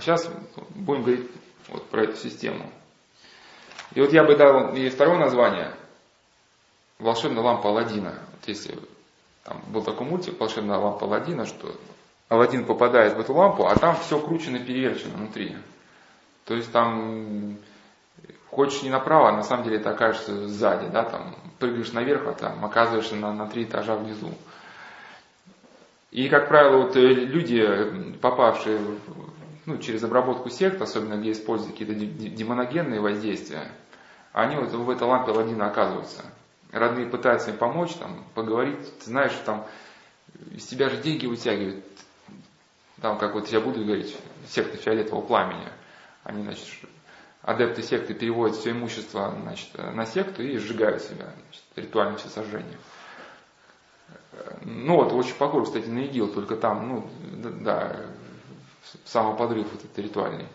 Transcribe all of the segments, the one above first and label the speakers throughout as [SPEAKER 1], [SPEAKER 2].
[SPEAKER 1] А сейчас будем говорить вот про эту систему. И вот я бы дал ей второе название «Волшебная лампа Алладина». Вот если там был такой мультик «Волшебная лампа Алладина», что Алладин попадает в эту лампу, а там все кручено переверчено внутри. То есть там хочешь не направо, а на самом деле ты окажешься сзади, да, там прыгаешь наверх, а там оказываешься на, на три этажа внизу. И, как правило, вот э, люди, попавшие ну, через обработку сект, особенно где используют какие-то демоногенные воздействия, они вот в этой лампе Аладдина оказываются. Родные пытаются им помочь, там, поговорить, ты знаешь, там из тебя же деньги вытягивают. Там, как вот я буду говорить, секта фиолетового пламени. Они, значит, адепты секты переводят все имущество значит, на секту и сжигают себя, значит, ритуальное всесожжение. Ну вот, очень похоже, кстати, на ИГИЛ, только там, ну, да, самоподрыв вот этот ритуальный.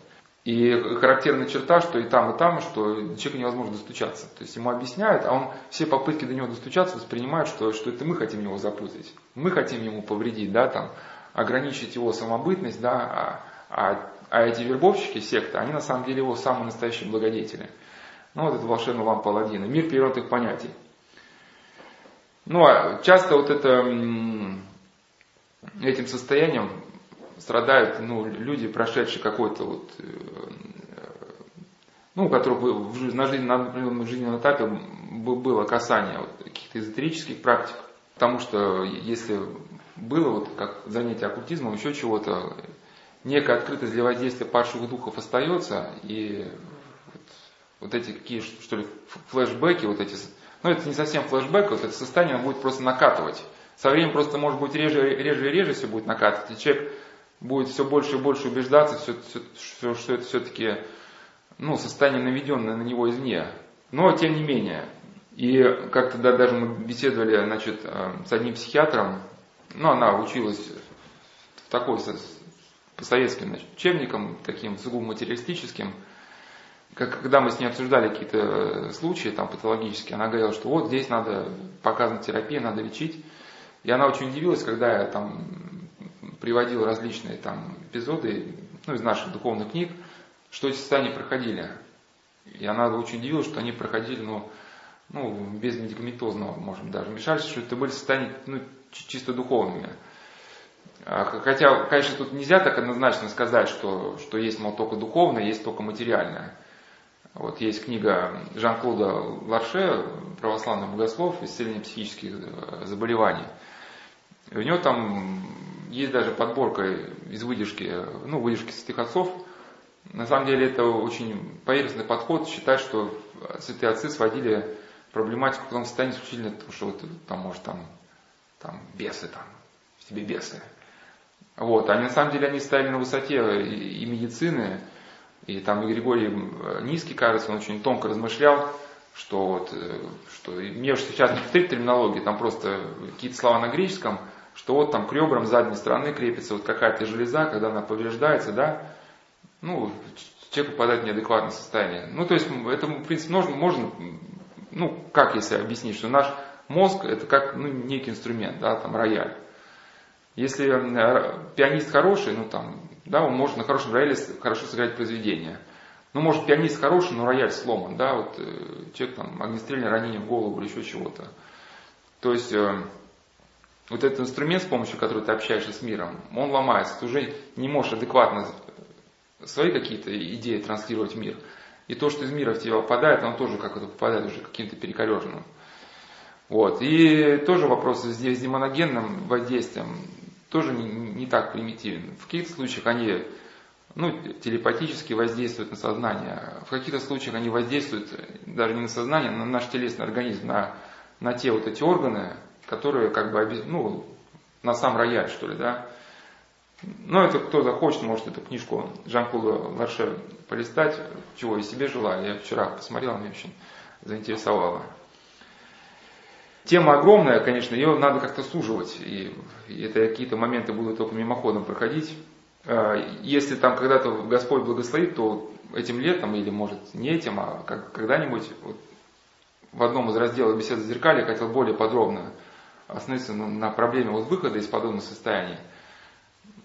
[SPEAKER 1] И характерная черта, что и там, и там, что человеку невозможно достучаться. То есть ему объясняют, а он все попытки до него достучаться воспринимает, что, что это мы хотим его запутать. Мы хотим ему повредить, да, там, ограничить его самобытность, да, а, а, а эти вербовщики секты, они на самом деле его самые настоящие благодетели. Ну, вот это волшебная лампа Аладдина. Мир перевернутых понятий. Ну, а часто вот это, этим состоянием страдают ну, люди, прошедшие какой-то вот, э, ну, у которых на, жизнь, на определенном жизненном этапе было касание вот, каких-то эзотерических практик. Потому что если было вот как занятие оккультизмом, еще чего-то, некая открытость для воздействия падших духов остается, и вот, вот эти какие, что ли, флешбеки, вот эти, ну это не совсем флешбэк, вот это состояние будет просто накатывать. Со временем просто может быть реже, реже и реже все будет накатывать, и человек будет все больше и больше убеждаться, все, все, что это все-таки ну, состояние наведенное на него извне. Но тем не менее, и как-то да, даже мы беседовали значит, э, с одним психиатром, ну, она училась в такой по советским значит, учебникам, таким сугубо материалистическим, как, когда мы с ней обсуждали какие-то э, случаи там, патологические, она говорила, что вот здесь надо показана терапия, надо лечить. И она очень удивилась, когда я там приводил различные там эпизоды ну, из наших духовных книг, что эти состояния проходили. И она очень удивилась, что они проходили, ну, ну, без медикаментозного, можем даже вмешательства, что это были состояния ну, чисто духовными. А, хотя, конечно, тут нельзя так однозначно сказать, что, что есть, мол, только духовное, есть только материальное. Вот есть книга Жан-Клода Ларше, православный богослов, «Исцеление психических э, заболеваний». И у него там есть даже подборка из выдержки, ну, выдержки святых отцов. На самом деле это очень поверхностный подход, считать, что святые отцы сводили проблематику в том состоянии исключительно потому, что вот, там, может, там, там бесы, там, в тебе бесы. Вот, они на самом деле они стояли на высоте и, и медицины, и там и Григорий Низкий, кажется, он очень тонко размышлял, что вот, э, что мне сейчас не повторить терминологии, там просто какие-то слова на греческом – что вот там к ребрам задней стороны крепится вот какая-то железа, когда она повреждается, да, ну, человек попадает в неадекватное состояние. Ну, то есть, это, в принципе, можно, можно ну, как если объяснить, что наш мозг это как ну, некий инструмент, да, там рояль. Если э, пианист хороший, ну там, да, он может на хорошем рояле хорошо сыграть произведение. Ну, может, пианист хороший, но рояль сломан, да, вот э, человек там огнестрельное ранение в голову или еще чего-то. То есть, э, вот этот инструмент, с помощью которого ты общаешься с миром, он ломается. Ты уже не можешь адекватно свои какие-то идеи транслировать в мир. И то, что из мира в тебя попадает, оно тоже как это попадает уже каким-то перекореженным. Вот. И тоже вопрос здесь с демоногенным воздействием тоже не, не так примитивен. В каких-то случаях они ну, телепатически воздействуют на сознание. В каких-то случаях они воздействуют даже не на сознание, а на наш телесный организм, на, на те вот эти органы, которые как бы, ну, на сам рояль, что ли, да. Ну, это кто захочет, может эту книжку Жан-Клода Ларше полистать, чего и себе желаю. Я вчера посмотрел, меня очень заинтересовало. Тема огромная, конечно, ее надо как-то суживать, и, это какие-то моменты будут только мимоходом проходить. А, если там когда-то Господь благословит, то этим летом, или может не этим, а когда-нибудь вот, в одном из разделов беседы зеркали я хотел более подробно остановиться на, на проблеме вот выхода из подобных состояний.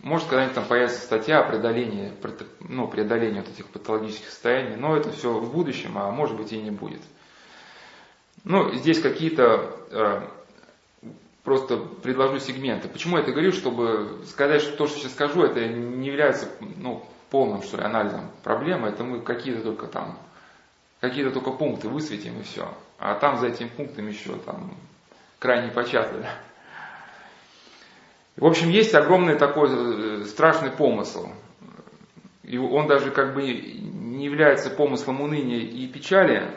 [SPEAKER 1] может когда-нибудь там появится статья о преодолении, ну, преодолении вот этих патологических состояний, но это все в будущем, а может быть и не будет. Ну, здесь какие-то э, просто предложу сегменты. Почему я это говорю? Чтобы сказать, что то, что сейчас скажу, это не является ну, полным что ли, анализом проблемы, это мы какие-то только там, какие-то только пункты высветим и все. А там за этим пунктом еще там крайне початый. Да? В общем, есть огромный такой э, страшный помысл. И он даже как бы не является помыслом уныния и печали,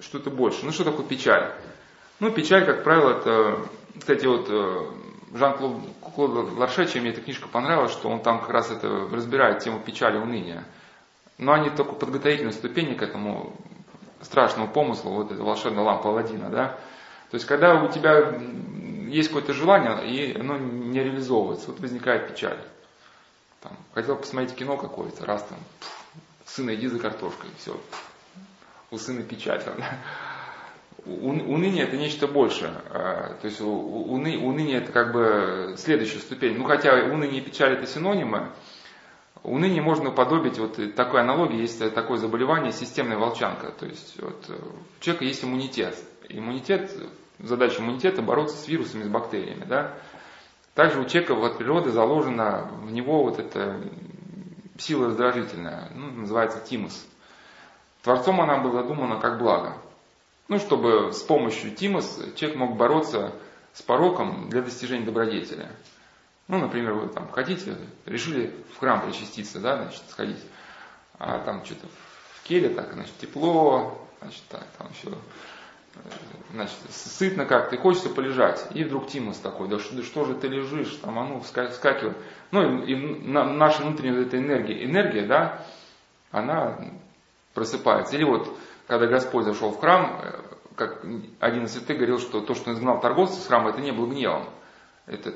[SPEAKER 1] что-то больше. Ну что такое печаль? Ну печаль, как правило, это, кстати, вот э, Жан-Клод Ларше, мне эта книжка понравилась, что он там как раз это разбирает тему печали, уныния. Но они только подготовительные ступени к этому страшному помыслу, вот эта волшебная лампа Аладдина, да. То есть, когда у тебя есть какое-то желание, и оно не реализовывается, вот возникает печаль. Там, хотел посмотреть кино какое-то, раз там, пфф, сына иди за картошкой, все, у сына печаль. Там? Уныние это нечто большее. А, то есть уны, уныние это как бы следующая ступень. Ну хотя уныние и печаль это синонимы, уныние можно уподобить, вот такой аналогии, есть такое заболевание, системная волчанка. То есть вот, у человека есть иммунитет. Иммунитет задача иммунитета бороться с вирусами, с бактериями. Да? Также у человека от природы заложена в него вот эта сила раздражительная, ну, называется тимус. Творцом она была задумана как благо. Ну, чтобы с помощью тимус человек мог бороться с пороком для достижения добродетеля. Ну, например, вы там хотите, решили в храм причаститься, да, значит, сходить, а там что-то в келе так, значит, тепло, значит, так, там еще значит, сытно как-то, и хочется полежать. И вдруг Тимус такой, да что, да что же ты лежишь, там, а ну, вскакивай. Ну, и, и на, наша внутренняя эта энергия, энергия, да, она просыпается. Или вот, когда Господь зашел в храм, э, как один из святых говорил, что то, что изгнал торговцев с храма, это не было гневом. Это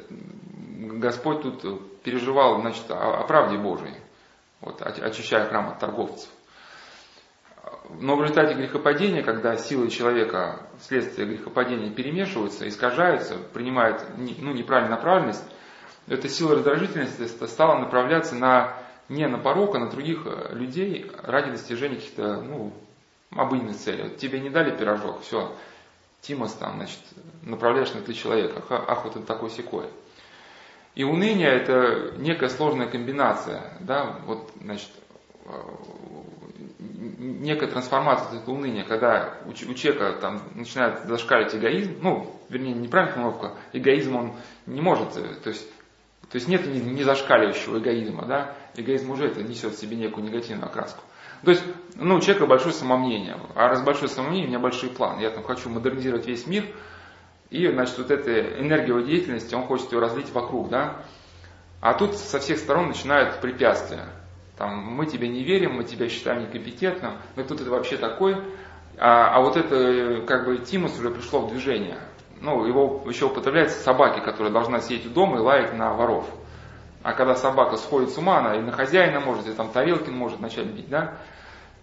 [SPEAKER 1] Господь тут переживал, значит, о, о правде Божией, вот, очищая храм от торговцев. Но в результате грехопадения, когда силы человека вследствие грехопадения перемешиваются, искажаются, принимают ну, неправильную направленность, эта сила раздражительности стала направляться на, не на порог, а на других э, людей ради достижения каких-то ну, обыденных целей. Вот тебе не дали пирожок, все, Тимос там, значит, направляешь на ты человека, ах, вот это такой секой. И уныние это некая сложная комбинация, да, вот, значит, э, некая трансформация этого уныния, когда у, у человека там начинает зашкалить эгоизм, ну, вернее, неправильная формулировка, эгоизм он не может, э, то есть, то есть нет не зашкаливающего эгоизма, да, эгоизм уже это несет в себе некую негативную окраску. То есть, ну, у человека большое самомнение, а раз большое самомнение, у меня большой план, я там хочу модернизировать весь мир, и, значит, вот эта энергия его деятельности, он хочет ее разлить вокруг, да, а тут со всех сторон начинают препятствия. Там, мы тебе не верим, мы тебя считаем некомпетентным, но кто ты вообще такой? А, а вот это, как бы, Тимус уже пришло в движение. Ну, его еще употребляется собаки, которая должна сидеть у дома и лаять на воров. А когда собака сходит с ума, она и на хозяина может, и там Тарелкин может начать бить, да?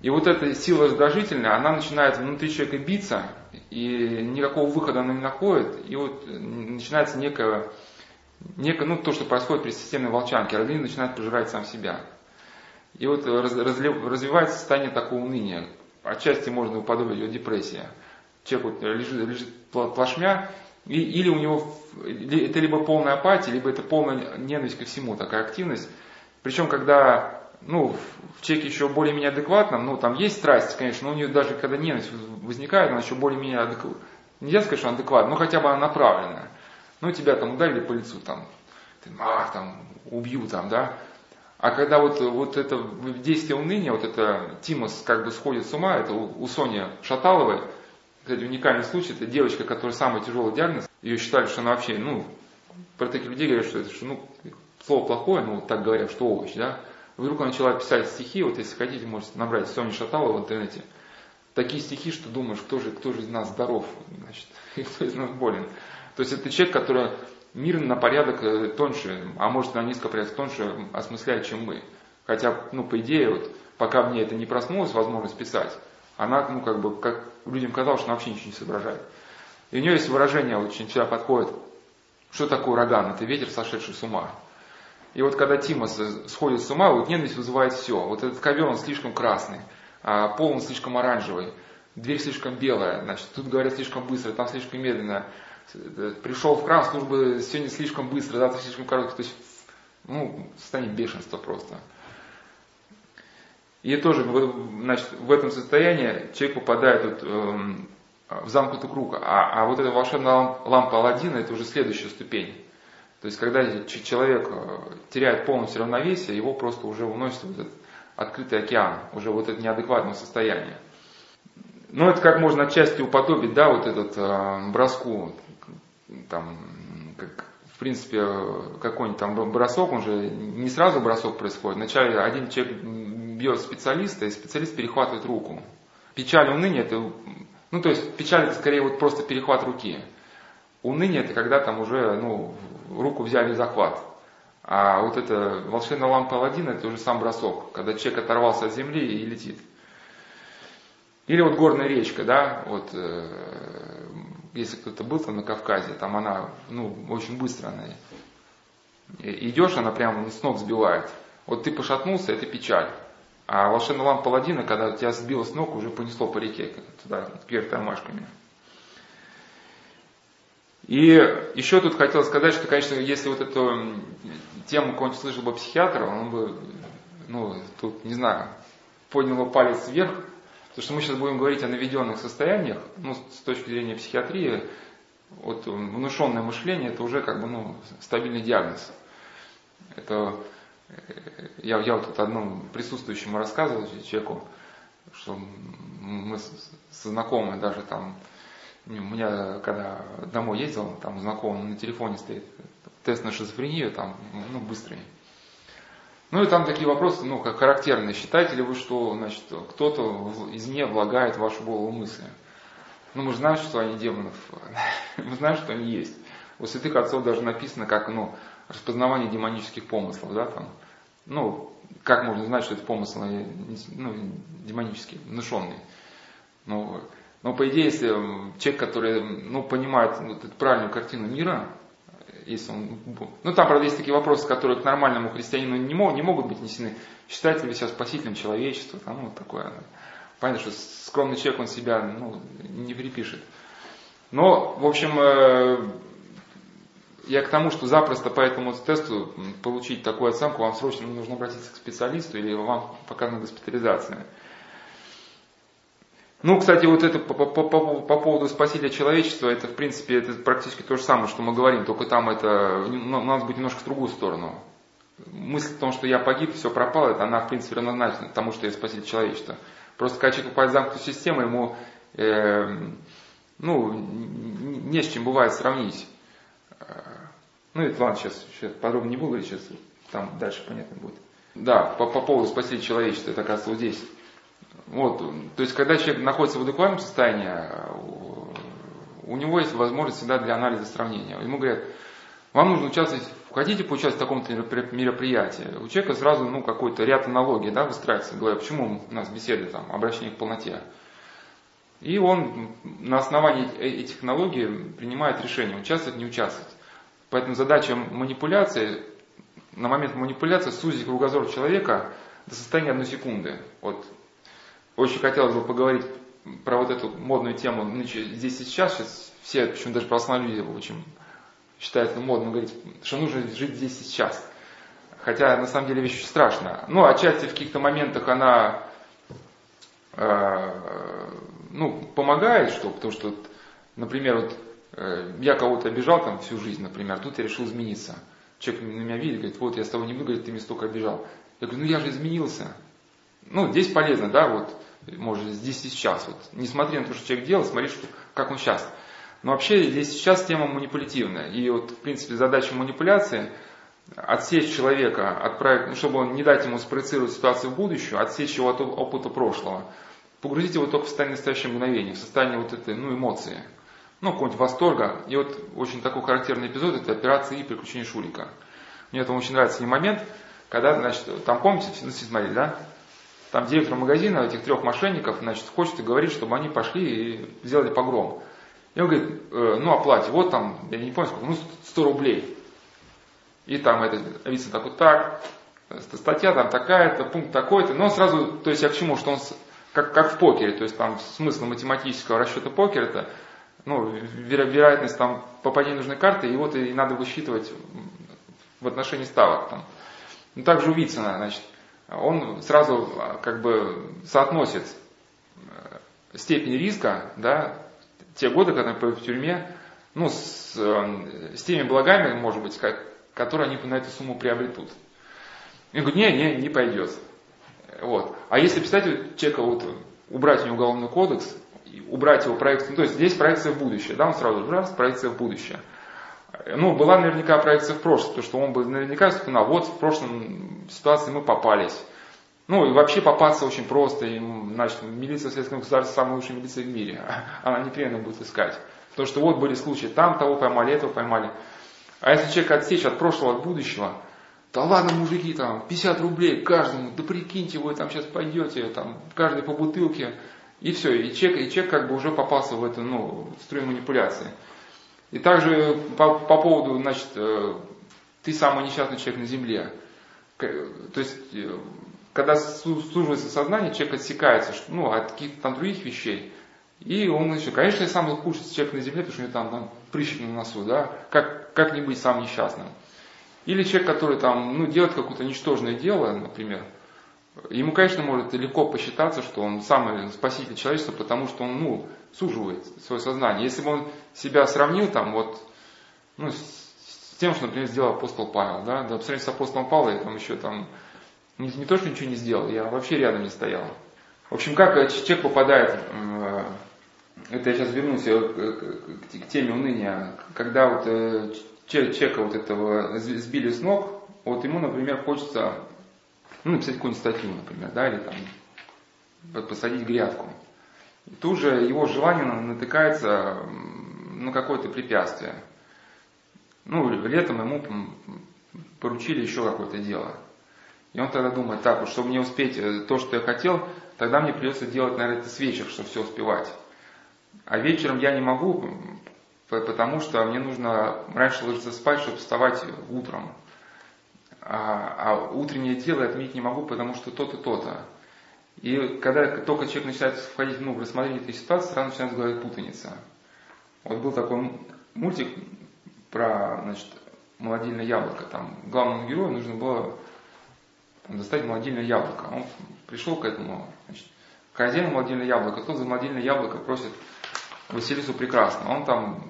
[SPEAKER 1] И вот эта сила раздражительная, она начинает внутри человека биться, и никакого выхода она не находит, и вот начинается некое, некое ну, то, что происходит при системной волчанке, организм начинает пожирать сам себя. И вот развивается состояние такого уныния. Отчасти можно уподобить его депрессия. Человек вот лежит, лежит плашмя, и, или у него это либо полная апатия, либо это полная ненависть ко всему, такая активность. Причем, когда ну, в человеке еще более-менее адекватном, ну, там есть страсть, конечно, но у нее даже когда ненависть возникает, она еще более-менее адекватна. Нельзя сказать, что адекватна, но хотя бы она направленная. Ну, тебя там ударили по лицу, там, ты, ах, там, убью, там, да. А когда вот, вот это действие уныния, вот это Тимос как бы сходит с ума, это у, у Сони Шаталовой, кстати, уникальный случай, это девочка, которая самый тяжелый диагноз, ее считали, что она вообще, ну, про таких людей говорят, что это, что, ну, слово плохое, ну, так говорят, что овощ, да. Вдруг она начала писать стихи, вот если хотите, можете набрать Соня Шаталова в интернете. Такие стихи, что думаешь, кто же, кто же из нас здоров, значит, и кто из нас болен. То есть это человек, который мир на порядок э, тоньше, а может на несколько порядков тоньше осмысляет, чем мы. Хотя, ну, по идее, вот, пока мне это не проснулась возможность писать, она, ну, как бы, как людям казалось, что она вообще ничего не соображает. И у нее есть выражение, очень сюда подходит, что такое ураган? Это ветер, сошедший с ума. И вот когда Тимос сходит с ума, вот ненависть вызывает все. Вот этот ковер, он слишком красный, а пол он слишком оранжевый, дверь слишком белая, значит, тут говорят слишком быстро, там слишком медленно. Пришел в храм, служба сегодня слишком быстро, завтра слишком короткий. То есть, ну, состояние бешенства просто. И тоже значит, в этом состоянии человек попадает вот, э, в замкнутый круг. А, а вот эта волшебная лампа Алладина это уже следующая ступень. То есть, когда человек э, теряет полностью равновесие, его просто уже уносит в этот открытый океан, уже вот это неадекватное состояние. Ну, это как можно отчасти уподобить, да, вот этот э, броску, там, как, в принципе, какой-нибудь там бросок, он же не сразу бросок происходит. Вначале один человек бьет специалиста, и специалист перехватывает руку. Печаль, уныние, это, ну, то есть печаль это скорее вот просто перехват руки. Уныние это когда там уже, ну, руку взяли в захват. А вот эта волшебная лампа Алладина это уже сам бросок, когда человек оторвался от земли и летит. Или вот горная речка, да, вот э, если кто-то был там на Кавказе, там она, ну, очень быстро она. Идешь, она прямо с ног сбивает. Вот ты пошатнулся, это печаль. А волшебная лампа Паладина, когда тебя сбило с ног, уже понесло по реке, туда, кверх тормашками. И еще тут хотел сказать, что, конечно, если вот эту тему какой-нибудь слышал бы психиатр, он бы, ну, тут, не знаю, поднял палец вверх, потому что мы сейчас будем говорить о наведенных состояниях, ну, с точки зрения психиатрии, вот внушенное мышление, это уже как бы, ну, стабильный диагноз. Это я, я вот тут одному присутствующему рассказывал человеку, что мы со знакомыми даже там у меня, когда домой ездил, там знакомый на телефоне стоит тест на шизофрению, там, ну, быстрый. Ну и там такие вопросы, ну, как характерные. Считаете ли вы, что, значит, кто-то извне влагает в вашу голову мысли? Ну, мы знаем, что они демонов. мы знаем, что они есть. У святых отцов даже написано, как, ну, распознавание демонических помыслов, да, там. Ну, как можно знать, что это помысл, ну, демонический, внушенный. Ну, но по идее, если человек, который ну, понимает вот эту правильную картину мира, если он, ну там, правда, есть такие вопросы, которые к нормальному христианину не, могут, не могут быть несены. Считается ли себя спасителем человечества, там, вот такое. Понятно, что скромный человек, он себя ну, не перепишет. Но, в общем, э, я к тому, что запросто по этому тесту получить такую оценку, вам срочно нужно обратиться к специалисту или вам показана госпитализация. Ну, кстати, вот это по, по, по, по поводу спасения человечества, это в принципе это практически то же самое, что мы говорим, только там это ну, у нас будет немножко в другую сторону. Мысль о том, что я погиб, все пропало, это она в принципе равнозначна тому, что я спаситель человечества. Просто когда человек попадает в замкнутую систему, ему э, ну, не с чем бывает сравнить. Ну, это ладно, сейчас, сейчас подробно не буду сейчас там дальше понятно будет. Да, по, по поводу спасения человечества, это оказывается вот здесь. Вот, то есть, когда человек находится в адекватном состоянии, у него есть возможность всегда для анализа сравнения. Ему говорят, вам нужно участвовать, хотите поучаствовать в таком-то мероприятии. У человека сразу ну, какой-то ряд аналогий да, выстраивается в. Почему у нас беседы, там, обращение к полноте? И он на основании э, этих аналогий принимает решение, участвовать, не участвовать. Поэтому задача манипуляции, на момент манипуляции сузить кругозор человека до состояния одной секунды. Вот очень хотелось бы поговорить про вот эту модную тему ну, здесь и сейчас. Сейчас все, почему даже православные люди очень считают это модно говорить, что нужно жить здесь и сейчас. Хотя на самом деле вещь очень страшная. Ну, отчасти в каких-то моментах она э, ну, помогает, что, потому что, например, вот э, я кого-то обижал там всю жизнь, например, тут я решил измениться. Человек на меня видит, говорит, вот я с тобой не буду говорить, ты меня столько обижал. Я говорю, ну я же изменился. Ну, здесь полезно, да, вот может, здесь и сейчас. Вот, не смотри на то, что человек делал, смотри, что, как он сейчас. Но вообще здесь сейчас тема манипулятивная. И вот, в принципе, задача манипуляции отсечь человека, отправить, ну, чтобы он не дать ему спроецировать ситуацию в будущее, отсечь его от опыта прошлого, погрузить его только в состояние настоящего мгновения, в состояние вот этой, ну, эмоции, ну, какого-нибудь восторга. И вот очень такой характерный эпизод, это операция и приключения Шурика. Мне это очень нравится не момент, когда, значит, там помните, ну, смотрели, да? Там директор магазина этих трех мошенников, значит, хочет и говорит, чтобы они пошли и сделали погром. И он говорит, э, ну оплате, вот там, я не помню сколько, ну 100 рублей. И там это видится так вот так, статья там такая-то, пункт такой-то, но сразу, то есть я к чему, что он как, как в покере, то есть там смысл математического расчета покера это ну, веро, вероятность там попадения нужной карты, и вот и надо высчитывать в отношении ставок. Там. Ну, также у Вицина, значит, он сразу а, как бы соотносит э, степень риска, да, те годы, когда они в тюрьме, ну, с, э, с теми благами, может быть, как, которые они на эту сумму приобретут. И говорит, не, не, не пойдет. Вот. А если представьте человека, вот, убрать у него уголовный кодекс, убрать его проекцию, ну, то есть здесь проекция в будущее, да, он сразу же раз, проекция в будущее. Ну, была наверняка проекция в прошлое, потому что он бы наверняка вспоминал, вот в прошлом ситуации мы попались. Ну, и вообще попасться очень просто, и, значит, милиция Советского государства самая лучшая милиция в мире, она непременно будет искать. Потому что вот были случаи, там того поймали, этого поймали. А если человек отсечь от прошлого, от будущего, да ладно, мужики, там, 50 рублей каждому, да прикиньте, вы там сейчас пойдете, там, каждый по бутылке, и все, и человек, и человек как бы уже попался в эту, ну, струю манипуляции. И также по, по поводу, значит, э, ты самый несчастный человек на земле. То есть, э, когда суживается сознание, человек отсекается ну, от каких-то там других вещей. И он еще, конечно, я самый худший человек на земле, потому что у него там, там прыщик на носу, да, как, как не быть самым несчастным. Или человек, который там, ну, делает какое-то ничтожное дело, например, Ему, конечно, может легко посчитаться, что он самый спаситель человечества, потому что он, ну, суживает свое сознание. Если бы он себя сравнил там вот, ну, с тем, что, например, сделал апостол Павел, да, да, по сравнению с апостолом Павлом я там еще там, не, не то, что ничего не сделал, я вообще рядом не стоял. В общем, как человек попадает, э, это я сейчас вернусь э, к теме уныния, когда вот э, человека вот этого сбили с ног, вот ему, например, хочется ну, написать какую-нибудь статью, например, да, или там посадить грядку. И тут же его желание натыкается на какое-то препятствие. Ну, летом ему поручили еще какое-то дело. И он тогда думает, так, вот, чтобы мне успеть э, то, что я хотел, тогда мне придется делать, наверное, это с вечера, чтобы все успевать. А вечером я не могу, потому что мне нужно раньше ложиться спать, чтобы вставать утром а, а утреннее дело отменить не могу, потому что то-то, то-то. И когда только человек начинает входить ну, в рассмотрение этой ситуации, сразу начинает говорить путаница. Вот был такой мультик про значит, молодильное яблоко. Там главному герою нужно было там, достать молодильное яблоко. Он пришел к этому, значит, хозяину молодильное яблоко, тот за молодильное яблоко просит Василису прекрасно. Он там,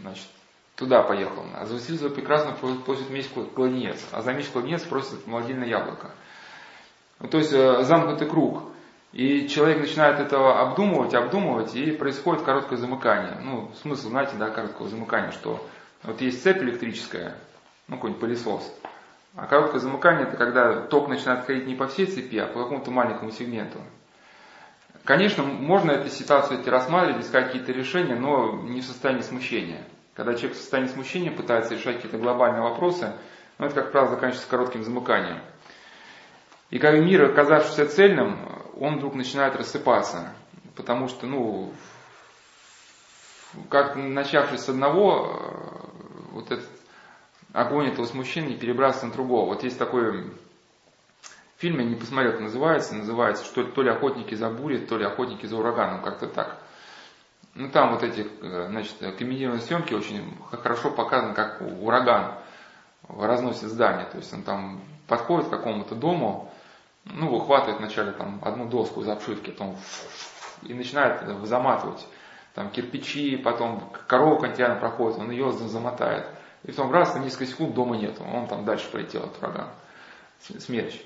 [SPEAKER 1] значит, туда поехал. А за Василиса прекрасно просит меч кладенец, а за меч кладенец просит молодильное яблоко. Ну, то есть э, замкнутый круг. И человек начинает этого обдумывать, обдумывать, и происходит короткое замыкание. Ну, смысл, знаете, да, короткого замыкания, что вот есть цепь электрическая, ну, какой-нибудь пылесос, а короткое замыкание это когда ток начинает ходить не по всей цепи, а по какому-то маленькому сегменту. Конечно, можно эту ситуацию эти рассматривать, искать какие-то решения, но не в состоянии смущения. Когда человек в состоянии смущения пытается решать какие-то глобальные вопросы, ну, это, как правило, заканчивается коротким замыканием. И как мир, оказавшийся цельным, он вдруг начинает рассыпаться. Потому что, ну, как начавшись с одного, вот этот огонь этого смущения перебрасывается на другого. Вот есть такой фильм, я не посмотрел, как называется, называется, что то ли охотники за бурей, то ли охотники за ураганом, как-то так. Ну там вот эти, э, значит, комедийные съемки очень хорошо показаны, как ураган разносит здание. То есть он там подходит к какому-то дому, ну, выхватывает вначале там одну доску из обшивки, потом и начинает заматывать там кирпичи, потом корова континент проходит, он ее замотает. И потом раз, на несколько секунд дома нет, он там дальше полетел, от урагана, смерч.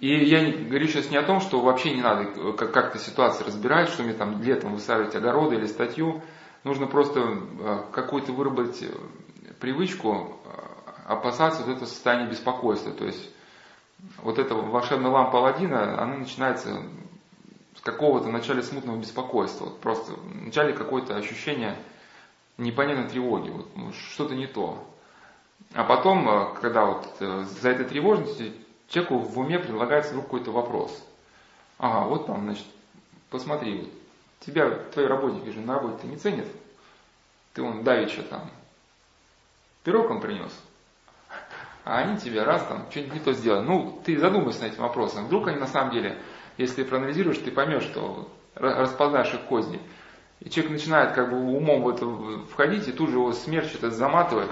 [SPEAKER 1] И я говорю сейчас не о том, что вообще не надо э, как-то ситуацию разбирать, что мне там летом высаживать огороды или статью. Нужно просто э, какую-то выработать э, привычку опасаться вот этого состояния беспокойства. То есть вот эта волшебная лампа Алладина, она начинается с какого-то начала смутного беспокойства. Вот просто в начале какое-то ощущение непонятной тревоги, вот, что-то не то. А потом, когда вот за этой тревожностью человеку в уме предлагается вдруг какой-то вопрос. Ага, вот там, значит, посмотри, тебя твои работники же на работе не ценят. Ты он давеча там пирог он принес, а они тебе раз там что-нибудь не то сделали. Ну, ты задумайся над этим вопросом. Вдруг они на самом деле, если проанализируешь, ты поймешь, что распознаешь их козни. И человек начинает как бы умом в это входить, и тут же его смерть что-то заматывает.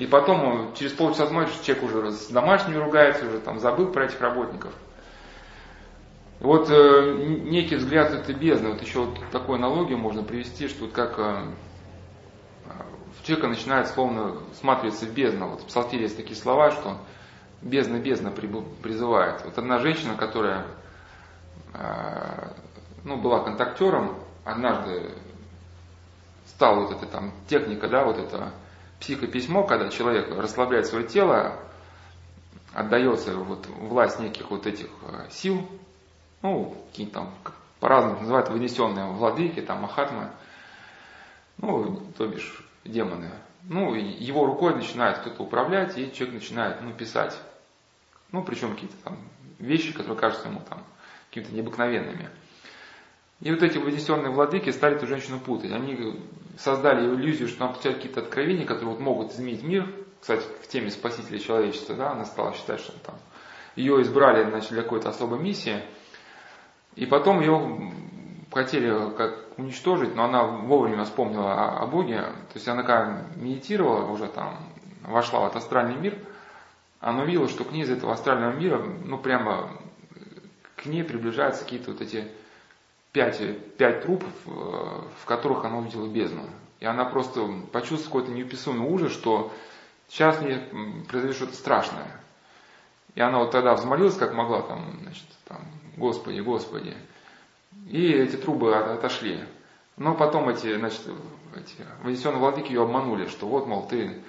[SPEAKER 1] И потом он, через полчаса смотришь, человек уже с домашними ругается, уже там забыл про этих работников. Вот э, некий взгляд этой бездны, вот еще вот такую аналогию можно привести, что вот как э, в человека начинает словно всматриваться в бездну. Вот в Псалтире есть такие слова, что бездна, бездна призывает. Вот одна женщина, которая э, ну, была контактером, однажды стала вот эта там техника, да, вот это психописьмо, когда человек расслабляет свое тело, отдается вот власть неких вот этих сил, ну, какие-то там, по-разному называют, вынесенные владыки, там, махатмы, ну, то бишь, демоны. Ну, его рукой начинает кто-то управлять, и человек начинает, ну, писать. Ну, причем какие-то там вещи, которые кажутся ему там какими-то необыкновенными. И вот эти вынесенные владыки стали эту женщину путать. Они создали иллюзию, что она получает какие-то откровения, которые вот могут изменить мир. Кстати, в теме спасителя человечества, да, она стала считать, что там ее избрали значит, для какой-то особой миссии – и потом ее хотели как уничтожить, но она вовремя вспомнила о, о Боге. То есть она когда медитировала уже там, вошла в этот астральный мир, она увидела, что к ней из этого астрального мира, ну прямо к ней приближаются какие-то вот эти пять, пять трупов, э, в которых она увидела бездну. И она просто почувствовала какой-то неописуемый ужас, что сейчас мне произойдет что-то страшное. И она вот тогда взмолилась, как могла, там, значит, там, Господи, Господи. И эти трубы отошли. Но потом эти, значит, эти вознесенные владыки ее обманули, что вот, мол, ты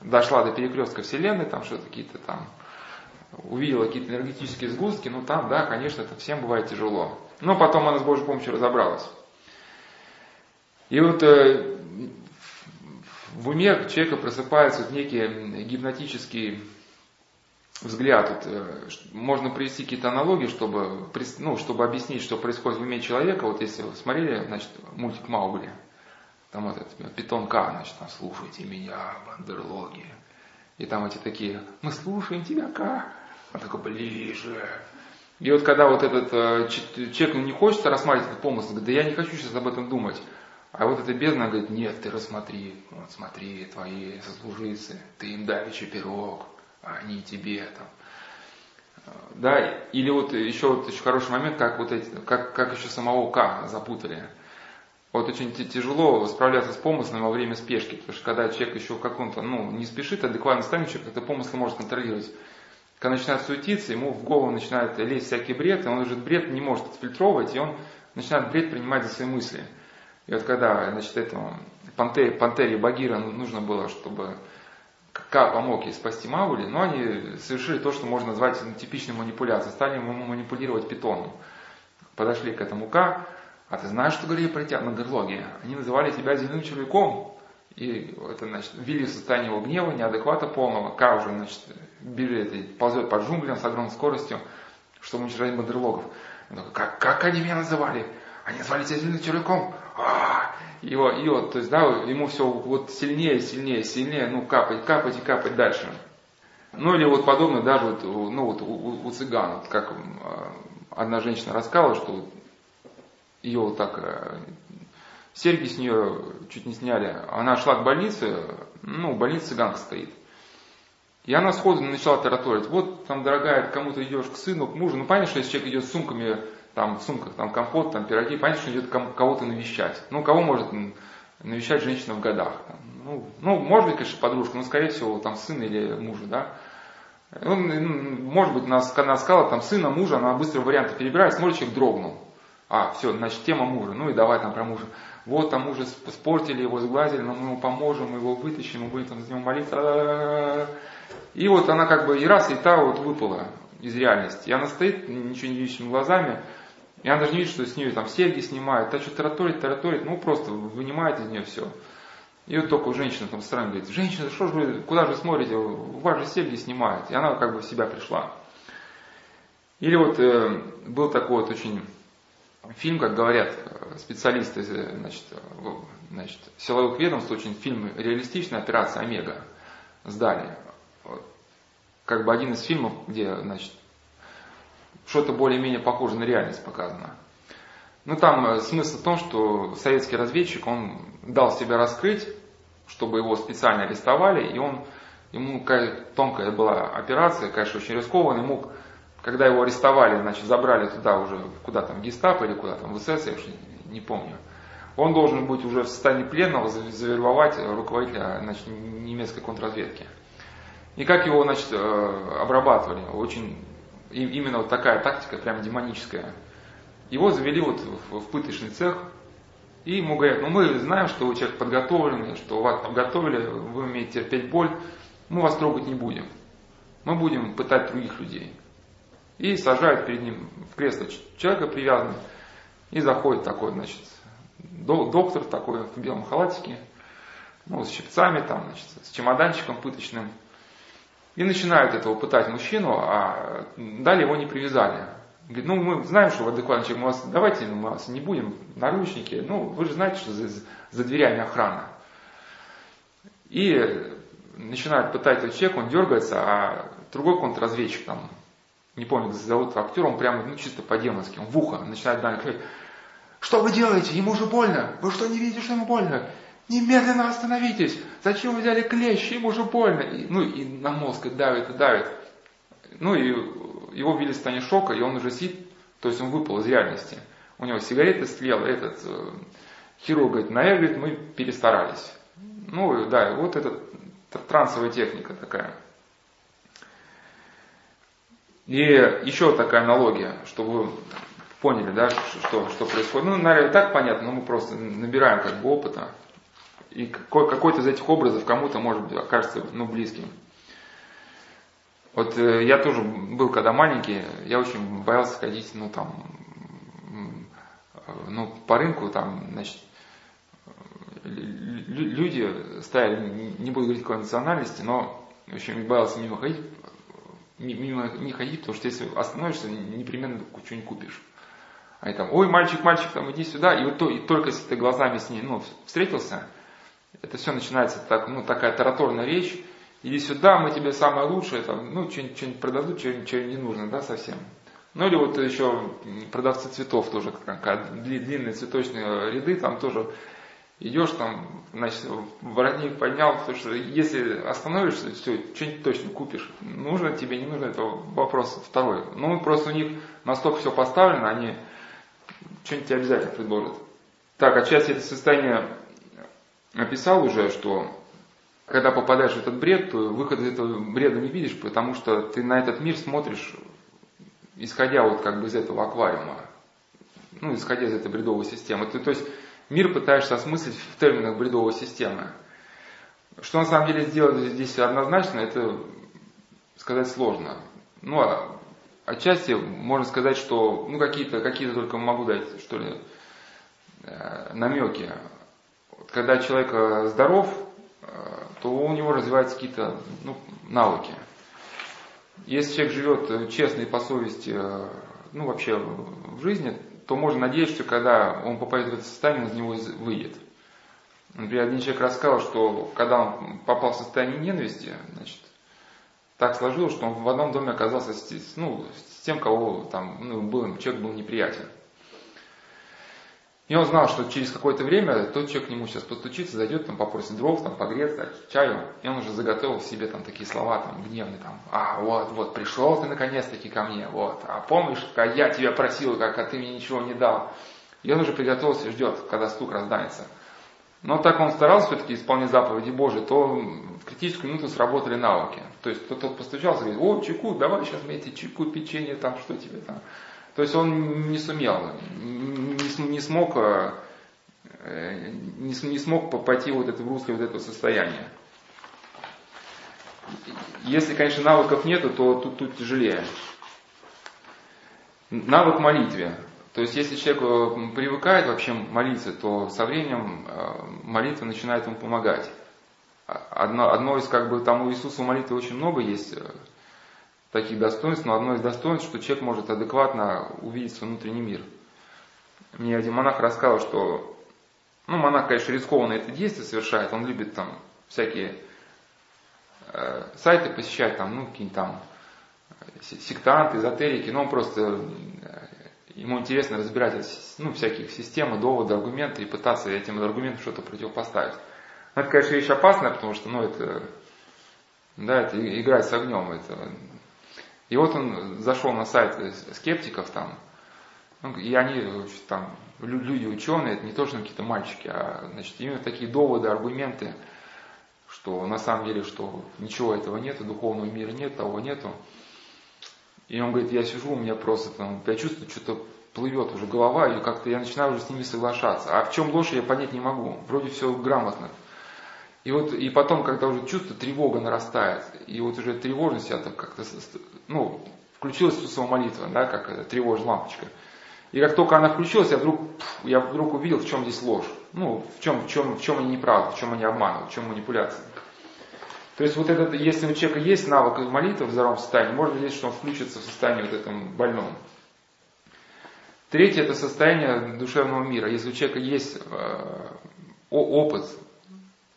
[SPEAKER 1] дошла до перекрестка Вселенной, там что-то какие-то там, увидела какие-то энергетические сгустки, ну там, да, конечно, это всем бывает тяжело. Но потом она с Божьей помощью разобралась. И вот э, в уме человека просыпается вот некий гипнотический взгляд, вот, э, можно привести какие-то аналогии, чтобы, ну, чтобы объяснить, что происходит в уме человека. Вот если вы смотрели, значит, мультик Маугли, там вот этот питон К, значит, там, слушайте меня, бандерлоги. И там эти такие, мы слушаем тебя, К. Он такой, ближе. И вот когда вот этот э, человек не хочет рассматривать этот помысл, говорит, да я не хочу сейчас об этом думать. А вот эта бездна говорит, нет, ты рассмотри, вот смотри, твои сослуживцы, ты им давичи пирог, а не тебе там. Да, или вот еще вот еще хороший момент, как вот эти, как, как еще самого К запутали. Вот очень тяжело справляться с помыслами во время спешки, потому что когда человек еще в каком-то, ну, не спешит, адекватно станет, человек это помысл может контролировать. Когда начинает суетиться, ему в голову начинает лезть всякий бред, и он уже бред не может отфильтровывать, и он начинает бред принимать за свои мысли. И вот когда, значит, этому Пантере, Пантере Багира нужно было, чтобы К помог ей спасти Маули, но они совершили то, что можно назвать ну, типичной манипуляцией, стали манипулировать питоном. Подошли к этому К, а ты знаешь, что говорили про тебя на дерлоге? Они называли тебя земным человеком, и это, значит, ввели в состояние его гнева, неадеквата полного. К уже, значит, бежит, ползет по джунглям с огромной скоростью, чтобы уничтожать бандерлогов. Как, как они меня называли? Они назвали тебя земным человеком? А, его, и вот, то есть, да, ему все вот сильнее, сильнее, сильнее, ну, капать, капать и капать дальше. Ну, или вот подобно даже вот, ну, вот у, у цыган, вот как а, одна женщина рассказала, что ее вот так, э, серьги с нее чуть не сняли, она шла к больнице, ну, в больнице цыганка стоит. И она сходу начала тараторить, вот там, дорогая, кому-то идешь к сыну, к мужу, ну, понятно, что если человек идет с сумками там в сумках там компот, там пироги, понятно, что идет кого-то навещать. Ну, кого может навещать женщина в годах? Ну, ну, может быть, конечно, подружка, но, скорее всего, там сын или мужа, да. Ну, может быть, нас, она сказала, там, сына, мужа, она быстро варианты перебирает, смотрит, человек дрогнул. А, все, значит, тема мужа. Ну и давай там про мужа. Вот там мужа спортили, его сглазили, но мы ему поможем, мы его вытащим, мы будем там за него молиться. И вот она как бы и раз, и та вот выпала из реальности. И она стоит, ничего не видящими глазами, и она даже не видит, что с нее там серьги снимают, та что тараторит, тараторит, ну просто вынимает из нее все. И вот только женщина там странно говорит, женщина, что же вы, куда же смотрите, у вас же серьги снимают. И она как бы в себя пришла. Или вот э, был такой вот очень фильм, как говорят э, специалисты э, значит, значит, силовых ведомств, очень фильм реалистичный, операция Омега сдали. Как бы один из фильмов, где, значит, что-то более-менее похоже на реальность показано. Ну, там э, смысл в том, что советский разведчик, он дал себя раскрыть, чтобы его специально арестовали, и он, ему тонкая была операция, конечно, очень рискованная, мог, когда его арестовали, значит, забрали туда уже, куда там, гестапо или куда там, в СС, я уж не помню, он должен быть уже в состоянии пленного завербовать руководителя значит, немецкой контрразведки. И как его значит, э, обрабатывали, очень именно вот такая тактика, прям демоническая. Его завели вот в, пыточный цех, и ему говорят, ну мы знаем, что вы человек подготовленный, что вас подготовили, вы умеете терпеть боль, мы вас трогать не будем. Мы будем пытать других людей. И сажают перед ним в кресло человека привязанного, и заходит такой, значит, доктор такой в белом халатике, ну, с щипцами там, значит, с чемоданчиком пыточным. И начинают этого пытать мужчину, а далее его не привязали. Говорит, ну мы знаем, что вы адекватный человек, мы вас, давайте мы вас не будем, наручники, ну вы же знаете, что за, за дверями охрана. И начинают пытать этого человека, он дергается, а другой контрразведчик там, не помню, как зовут актер, он прямо, ну чисто по-демонски, он в ухо начинает говорить, что вы делаете? Ему же больно. Вы что, не видите, что ему больно? Немедленно остановитесь. Зачем вы взяли клещи? Ему же больно. И, ну и на мозг давит и давит. Ну и его ввели в состояние шока, и он уже сидит, то есть он выпал из реальности. У него сигарета слела, этот э, хирург говорит, наверное, говорит, мы перестарались. Ну да, вот это трансовая техника такая. И еще такая аналогия, чтобы вы поняли, да, что, что происходит. Ну, наверное, и так понятно, но мы просто набираем как бы опыта. И какой, какой-то из этих образов кому-то может быть окажется ну, близким. Вот э, я тоже был, когда маленький, я очень боялся ходить, ну там, ну по рынку, там, значит, люди стояли, не буду говорить какой национальности, но, общем, боялся мимо ходить, мимо не ходить, потому что если остановишься, непременно что-нибудь купишь. Они там, ой, мальчик, мальчик, там, иди сюда. И вот то, и только если ты глазами с ней, ну, встретился, это все начинается так, ну, такая тараторная речь. Иди сюда, мы тебе самое лучшее, там, ну, что-нибудь, что продадут, что не нужно, да, совсем. Ну или вот еще продавцы цветов тоже, как длинные цветочные ряды, там тоже идешь там, значит, воротник поднял, потому что если остановишься, все, что-нибудь точно купишь. Нужно тебе, не нужно, это вопрос второй. Ну, просто у них настолько все поставлено, они что-нибудь тебе обязательно предложат. Так, отчасти это состояние описал уже, что когда попадаешь в этот бред, то выход из этого бреда не видишь, потому что ты на этот мир смотришь, исходя вот как бы из этого аквариума, ну, исходя из этой бредовой системы. Ты, то есть мир пытаешься осмыслить в терминах бредовой системы. Что на самом деле сделать здесь однозначно, это сказать сложно. Ну, а отчасти можно сказать, что ну, какие-то какие только могу дать, что ли, э, намеки. Когда человек э, здоров, э, то у него развиваются какие-то ну, навыки. Если человек живет честно и по совести, ну вообще в жизни, то можно надеяться, что когда он попадет в это состояние, он из него выйдет. Например, один человек рассказал, что когда он попал в состояние ненависти, значит, так сложилось, что он в одном доме оказался с, ну, с тем, кого там, ну, был, человек был неприятен. И он знал, что через какое-то время тот человек к нему сейчас постучится, зайдет, там, попросит дров, там, погреться, чаю, и он уже заготовил себе там такие слова, там, гневные, там, а, вот, вот, пришел ты наконец-таки ко мне, вот, а помнишь, как я тебя просил, как, а ты мне ничего не дал. И он уже приготовился ждет, когда стук раздается. Но так он старался все-таки исполнять заповеди Божии, то в критическую минуту сработали навыки. То есть тот, тот постучался говорит, о, чеку, давай сейчас мне эти чеку, печенье, там, что тебе там. То есть он не сумел, не, не смог, э, не, не смог пойти вот это в русское вот это состояние. Если, конечно, навыков нету, то тут, тут тяжелее. Навык молитве. То есть, если человек э, привыкает вообще молиться, то со временем э, молитва начинает ему помогать. Одно, одно из, как бы, там у Иисуса молитвы очень много есть таких достоинств, но одно из достоинств, что человек может адекватно увидеть свой внутренний мир. Мне один монах рассказал, что, ну, монах, конечно, рискованно это действие совершает, он любит там всякие э, сайты посещать, там, ну, какие-нибудь там сектанты, эзотерики, но он просто, ему интересно разбирать ну, всякие системы, доводы, аргументы и пытаться этим аргументам что-то противопоставить. Но это, конечно, вещь опасная, потому что, ну, это, да, это играть с огнем. Это... И вот он зашел на сайт скептиков там, ну, и они там, люди ученые, это не то, что какие-то мальчики, а значит, именно такие доводы, аргументы, что на самом деле, что ничего этого нет, духовного мира нет, того нету. И он говорит, я сижу, у меня просто там, я чувствую, что-то плывет уже голова, и как-то я начинаю уже с ними соглашаться. А в чем ложь, я понять не могу. Вроде все грамотно. И вот, и потом, когда уже чувство, тревога нарастает, и вот уже тревожность, я так как-то, ну, включилась Иисусова молитва, да, как это, тревожная лампочка. И как только она включилась, я вдруг, я вдруг увидел, в чем здесь ложь. Ну, в чем, в чем, в чем они неправы, в чем они обманывают, в чем манипуляция. То есть вот этот, если у человека есть навык молитвы в здоровом состоянии, можно здесь, что он включится в состояние вот этом больном. Третье – это состояние душевного мира. Если у человека есть э, опыт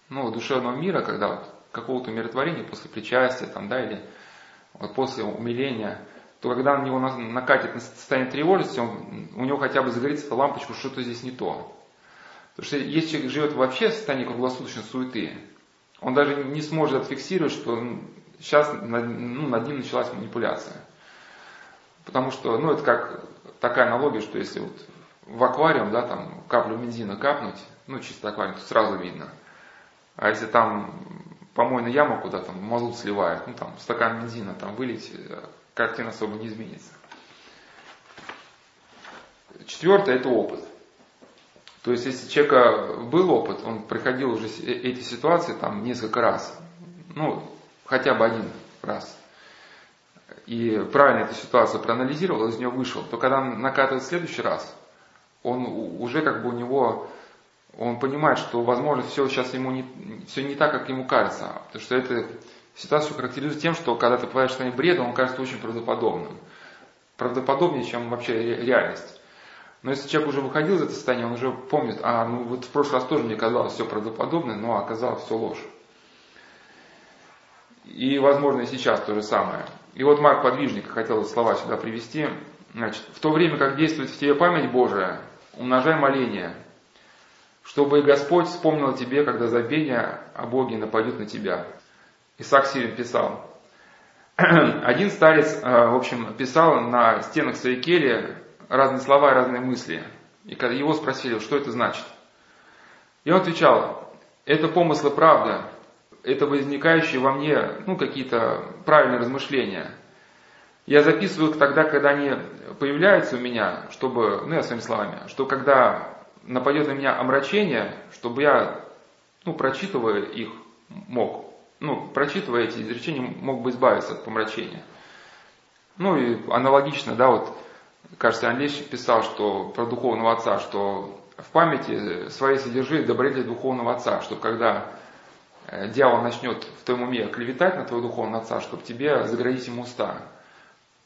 [SPEAKER 1] ну, душевного мира, когда вот какого-то умиротворения после причастия, там, да, или вот после умиления, то когда на него накатит на состояние тревожности, он, у него хотя бы загорится эта лампочка, что-то здесь не то. Потому что если человек живет вообще в состоянии круглосуточной суеты, он даже не сможет отфиксировать, что сейчас ну, над ним началась манипуляция. Потому что, ну, это как такая аналогия, что если вот в аквариум, да, там каплю бензина капнуть, ну, чисто аквариум, то сразу видно. А если там помойную яму куда там мазут сливают, ну, там стакан бензина там вылить, картина особо не изменится. Четвертое – это опыт. То есть, если у человека был опыт, он приходил уже э, эти ситуации там несколько раз, ну, хотя бы один раз, и правильно эту ситуацию проанализировал, из нее вышел, то когда он накатывает в следующий раз, он уже как бы у него, он понимает, что, возможно, все сейчас ему не, все не так, как ему кажется. Потому что эта ситуация характеризует тем, что когда ты попадаешь в состояние бреда, он кажется очень правдоподобным. Правдоподобнее, чем вообще реальность. Но если человек уже выходил из этого состояния, он уже помнит, а ну вот в прошлый раз тоже мне казалось все правдоподобное, но оказалось все ложь. И, возможно, и сейчас то же самое. И вот Марк Подвижник хотел слова сюда привести. Значит, в то время, как действует в тебе память Божия, умножай моление, чтобы и Господь вспомнил о тебе, когда забвение о Боге нападет на тебя. Исаак Сирин писал. Один старец, э, в общем, писал на стенах своей кельи разные слова и разные мысли. И когда его спросили, что это значит, и он отвечал, это помыслы правда, это возникающие во мне ну, какие-то правильные размышления. Я записываю их тогда, когда они появляются у меня, чтобы, ну я своими словами, что когда нападет на меня омрачение, чтобы я, ну, прочитывая их, мог, ну, прочитывая эти изречения, мог бы избавиться от помрачения. Ну и аналогично, да, вот кажется, Андрейщик писал, что про духовного отца, что в памяти своей содержи добродетели духовного отца, чтобы когда э, дьявол начнет в твоем уме клеветать на твоего духовного отца, чтобы тебе заградить ему уста.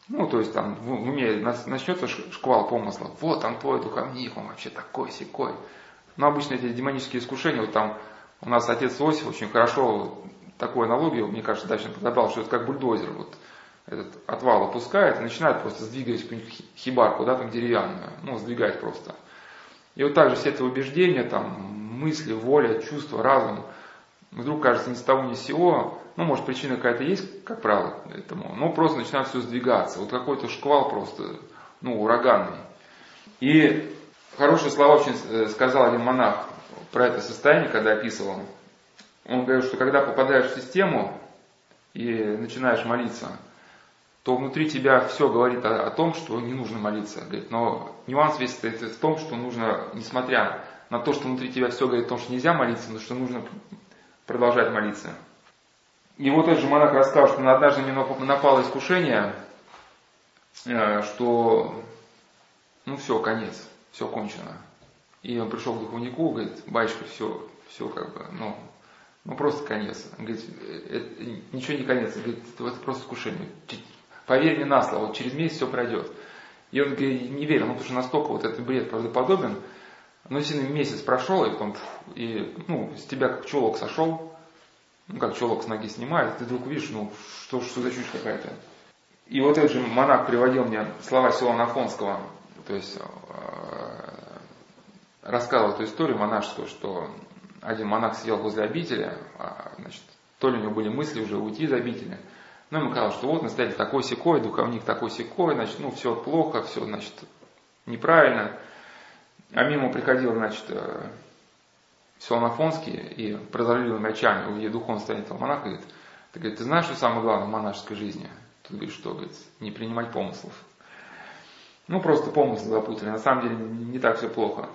[SPEAKER 1] Ну, то есть там в уме начнется шквал помыслов. Вот он твой духовник, он вообще такой секой. Но обычно эти демонические искушения, вот там у нас отец Иосиф очень хорошо такую аналогию, мне кажется, дальше подобрал, что это как бульдозер. Вот этот отвал опускает и начинает просто сдвигать какую-нибудь хибарку, да, там деревянную, ну, сдвигать просто. И вот так же все это убеждения, там, мысли, воля, чувства, разум, вдруг кажется ни с того ни с сего, ну, может, причина какая-то есть, как правило, этому, но просто начинает все сдвигаться. Вот какой-то шквал просто, ну, ураганный. И хорошие слова очень э, сказал один монах про это состояние, когда описывал. Он говорил, что когда попадаешь в систему и начинаешь молиться – то внутри тебя все говорит о, о том, что не нужно молиться. Говорит, но нюанс весь стоит в том, что нужно, несмотря на то, что внутри тебя все говорит о том, что нельзя молиться, но что нужно продолжать молиться. И вот этот же монах рассказал, что однажды мне напало искушение, э, что ну все, конец, все кончено. И он пришел к духовнику, говорит, батюшка, все, все как бы, ну, ну просто конец. Он говорит, это, ничего не конец, он говорит, это просто искушение. Поверь мне на слово, через месяц все пройдет. И он говорит, не верил, ну, потому что настолько вот этот бред правдоподобен. Но если месяц прошел, и потом, и, ну, с тебя как чулок сошел, ну как чулок с ноги снимает, ты вдруг видишь, ну что, что за чушь какая-то. И вот этот же монах приводил мне слова Силана Афонского, то есть э, рассказывал эту историю монашескую, что один монах сидел возле обители, а, значит, то ли у него были мысли уже уйти из обители, но ему казалось, что вот настоятель такой секой, духовник такой секой, значит, ну все плохо, все, значит, неправильно. А мимо приходил, значит, э, Силанафонский и прозорливыми очами, увидев духовно этого монаха, говорит, ты, говорит, ты знаешь, что самое главное в монашеской жизни? Тут говорит, что? Говорит, не принимать помыслов. Ну, просто помыслы запутали. На самом деле не так все плохо.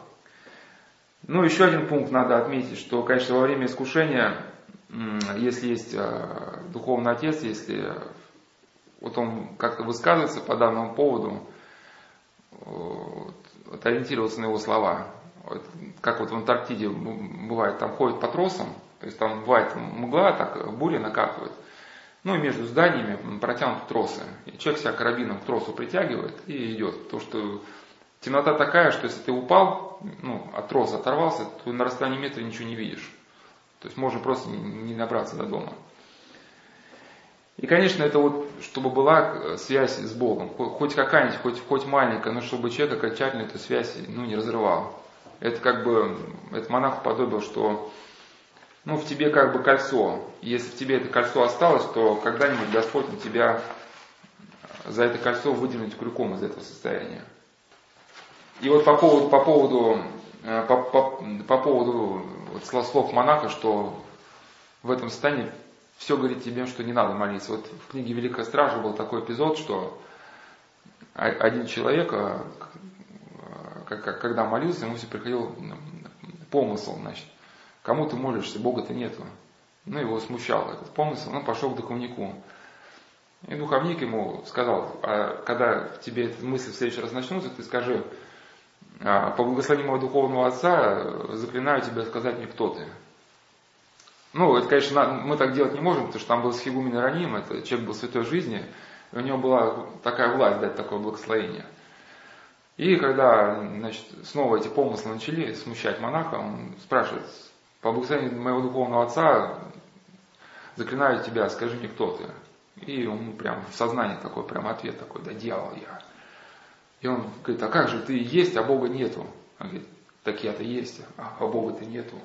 [SPEAKER 1] Ну, еще один пункт надо отметить, что, конечно, во время искушения, если есть э, духовный отец, если вот он как-то высказывается по данному поводу, вот, ориентироваться на его слова. Как вот в Антарктиде бывает, там ходят по тросам, то есть там бывает мгла, так буря накатывает. Ну и между зданиями протянуты тросы. И человек себя карабином к тросу притягивает и идет. То, что темнота такая, что если ты упал, ну, от троса оторвался, то на расстоянии метра ничего не видишь. То есть можно просто не добраться до дома. И, конечно, это вот, чтобы была связь с Богом, хоть какая-нибудь, хоть, хоть маленькая, но чтобы человек окончательно эту связь ну, не разрывал. Это как бы, это монах уподобил, что ну, в тебе как бы кольцо. Если в тебе это кольцо осталось, то когда-нибудь Господь на тебя за это кольцо выдернуть крюком из этого состояния. И вот по поводу, по поводу, э, по, по, по поводу вот слов монаха, что в этом состоянии все говорит тебе, что не надо молиться. Вот в книге Великая Стража был такой эпизод, что один человек, когда молился, ему все приходил помысл, значит, Кому ты молишься, Бога-то нету. Ну, его смущал этот помысл, он пошел к духовнику. И духовник ему сказал, а когда тебе эта мысль в следующий раз начнутся, ты скажи, «А, по благословению моего духовного отца, заклинаю тебя сказать мне, кто ты. Ну, это, конечно, мы так делать не можем, потому что там был схигумен Ироним, это человек был святой жизни, и у него была такая власть дать такое благословение. И когда значит, снова эти помыслы начали смущать монаха, он спрашивает, по благословению моего духовного отца заклинаю тебя, скажи мне, кто ты. И он прям в сознании такой, прям ответ такой, да дьявол я. И он говорит, а как же ты есть, а Бога нету? Он говорит, так я-то есть, а, а Бога-то нету.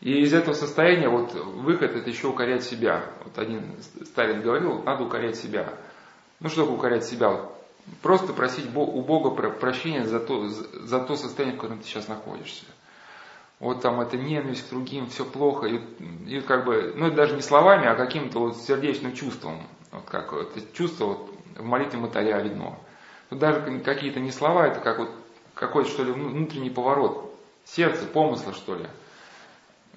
[SPEAKER 1] И из этого состояния вот выход это еще укорять себя. Вот один старец говорил, надо укорять себя. Ну что укорять себя? Просто просить у Бога прощения за то, за то состояние, в котором ты сейчас находишься вот там это ненависть к другим, все плохо, и, и как бы, ну это даже не словами, а каким-то вот сердечным чувством, вот как это чувство вот в молитве Матаря видно. Тут даже какие-то не слова, это как вот какой-то что ли внутренний поворот, сердце, помысла что ли.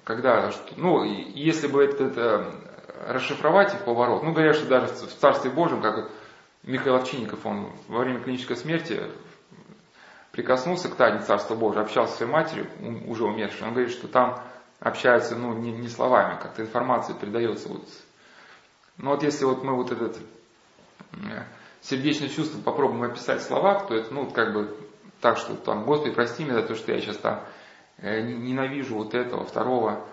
[SPEAKER 1] Когда, ну, если бы это, это расшифровать их поворот, ну, говорят, что даже в Царстве Божьем, как вот Михаил Овчинников, он во время клинической смерти прикоснулся к тайне Царства Божьего, общался с своей матерью, уже умершей, он говорит, что там общаются, ну, не, не словами, как-то информация передается. Вот. Но вот если вот мы вот этот э, сердечное чувство попробуем описать в словах, то это, ну, как бы так, что там, Господи, прости меня за то, что я сейчас там э, ненавижу вот этого, второго.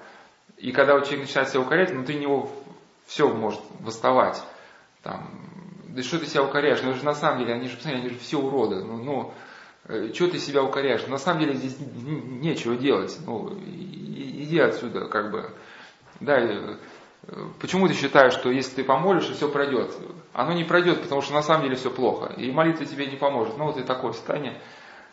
[SPEAKER 1] И когда вот человек начинает себя укорять, внутри него все может восставать. Там, да что ты себя укоряешь? Ну, же на самом деле, они же, посмотри, они же все уроды. Ну, ну, Э, чего ты себя укоряешь? На самом деле здесь нечего делать. Ну, иди отсюда, как бы. Да, э, почему ты считаешь, что если ты помолишься, все пройдет? Оно не пройдет, потому что на самом деле все плохо. И молитва тебе не поможет. Ну вот и такое состояние.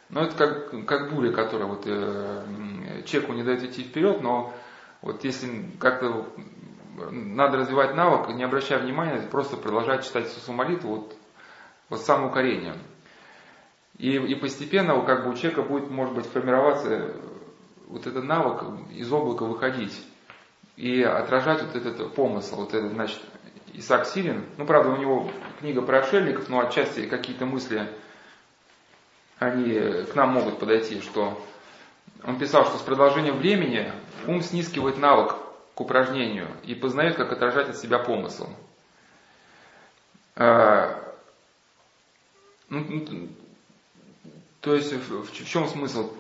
[SPEAKER 1] Ну это как, как буря, которая вот э, человеку не дает идти вперед, но вот если как-то надо развивать навык, не обращая внимания, просто продолжать читать Иисусу молитву, вот, вот самоукорение. И, и постепенно как бы у человека будет, может быть, формироваться вот этот навык из облака выходить и отражать вот этот помысл, вот этот, значит, Исаак Сирин, ну, правда, у него книга про отшельников, но отчасти какие-то мысли, они к нам могут подойти, что он писал, что с продолжением времени ум снискивает навык к упражнению и познает, как отражать от себя помысл. А, ну, то есть в, чем смысл?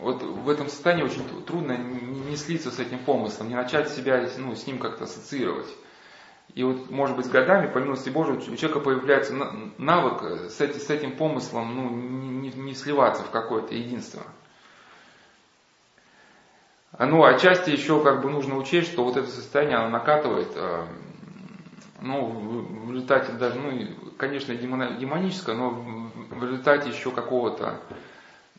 [SPEAKER 1] вот в этом состоянии очень трудно не слиться с этим помыслом, не начать себя ну, с ним как-то ассоциировать. И вот, может быть, годами, по милости Божией, у человека появляется навык с, этим, с этим помыслом ну, не сливаться в какое-то единство. Ну, отчасти еще как бы нужно учесть, что вот это состояние, оно накатывает, э, ну, в результате даже, ну, конечно, демоническое, но в результате еще какого-то,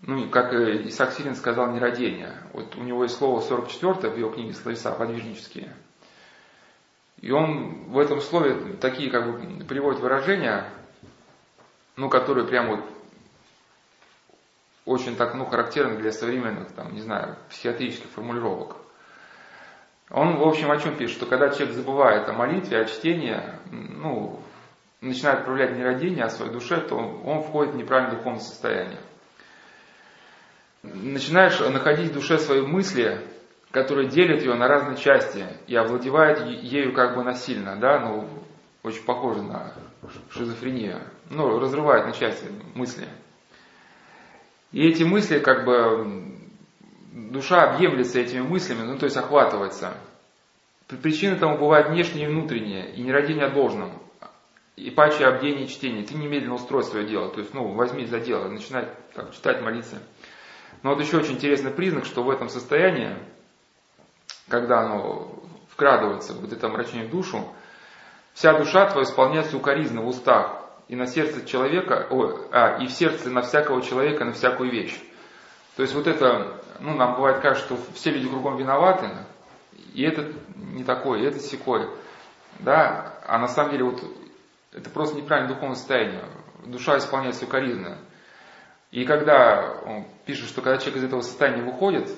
[SPEAKER 1] ну, как Исаак Сирин сказал, нерадения. Вот у него есть слово 44 в его книге «Словеса подвижнические». И он в этом слове такие как бы приводит выражения, ну, которые прям вот очень так, ну, характерны для современных, там, не знаю, психиатрических формулировок. Он, в общем, о чем пишет, что когда человек забывает о молитве, о чтении, ну, начинает проявлять нерадение о своей душе, то он входит в неправильное духовное состояние. Начинаешь находить в душе свои мысли, которые делят ее на разные части и овладевают ею как бы насильно, да, ну, очень похоже на шизофрению, ну, разрывает на части мысли. И эти мысли, как бы, душа объемлется этими мыслями, ну, то есть охватывается. Причины тому бывают внешние и внутренние, и не родение о и паче обдение и чтение. Ты немедленно устрой свое дело, то есть, ну, возьми за дело, начинай так, читать, молиться. Но вот еще очень интересный признак, что в этом состоянии, когда оно вкрадывается, вот это омрачение в душу, вся душа твоя исполняется укоризна в устах, и на сердце человека, о, а, и в сердце на всякого человека, на всякую вещь. То есть вот это, ну, нам бывает кажется, что все люди кругом виноваты, и этот не такой, и этот секой. Да, а на самом деле вот это просто неправильное духовное состояние. Душа исполняется укоризна. И когда он пишет, что когда человек из этого состояния выходит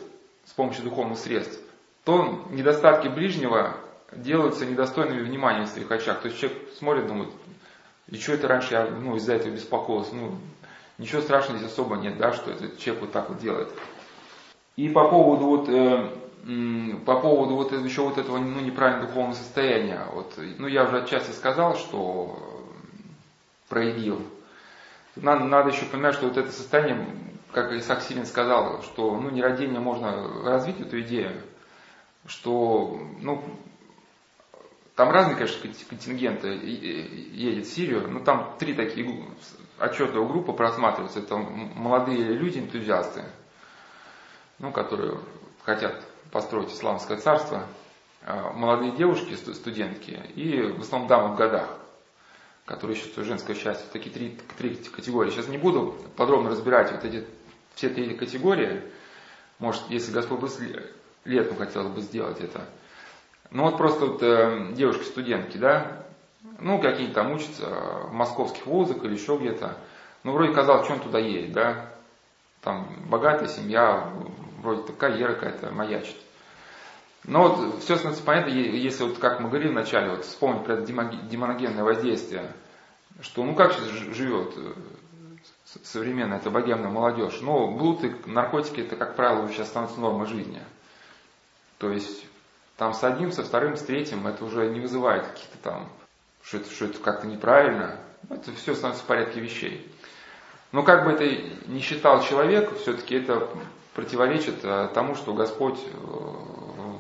[SPEAKER 1] с помощью духовных средств, то недостатки ближнего делаются недостойными внимания в своих очах. То есть человек смотрит, думает, и что это раньше я ну, из-за этого беспокоился? Ну, ничего страшного здесь особо нет, да, что этот человек вот так вот делает. И по поводу вот, э, по поводу вот еще вот этого ну, неправильного духовного состояния, вот, ну я уже отчасти сказал, что проявил. Надо, надо еще понимать, что вот это состояние, как Исаак Силин сказал, что ну, нерадение можно развить эту идею, что ну, там разные, конечно, контингенты едет в Сирию, но там три такие отчетливые группы просматриваются. Это молодые люди, энтузиасты, ну, которые хотят построить исламское царство, а, молодые девушки, студентки и в основном дамы в годах, которые ищут женское счастье. Такие три, три категории. Сейчас не буду подробно разбирать вот эти все три категории. Может, если Господь бы летом хотелось бы сделать это – ну вот просто вот э, девушки-студентки, да, ну какие-то там учатся в московских вузах или еще где-то. Ну вроде казалось, что он туда едет, да. Там богатая семья, вроде карьера какая-то маячит. Но вот все становится понятно, если вот как мы говорили вначале, вот вспомнить про это демоногенное воздействие, что ну как сейчас живет э, современная эта богемная молодежь. Ну, блуд и наркотики это, как правило, сейчас становятся нормой жизни. То есть там с одним, со вторым, с третьим, это уже не вызывает каких-то там, что это, что это как-то неправильно. Это все становится в порядке вещей. Но как бы это ни считал человек, все-таки это противоречит э, тому, что Господь э,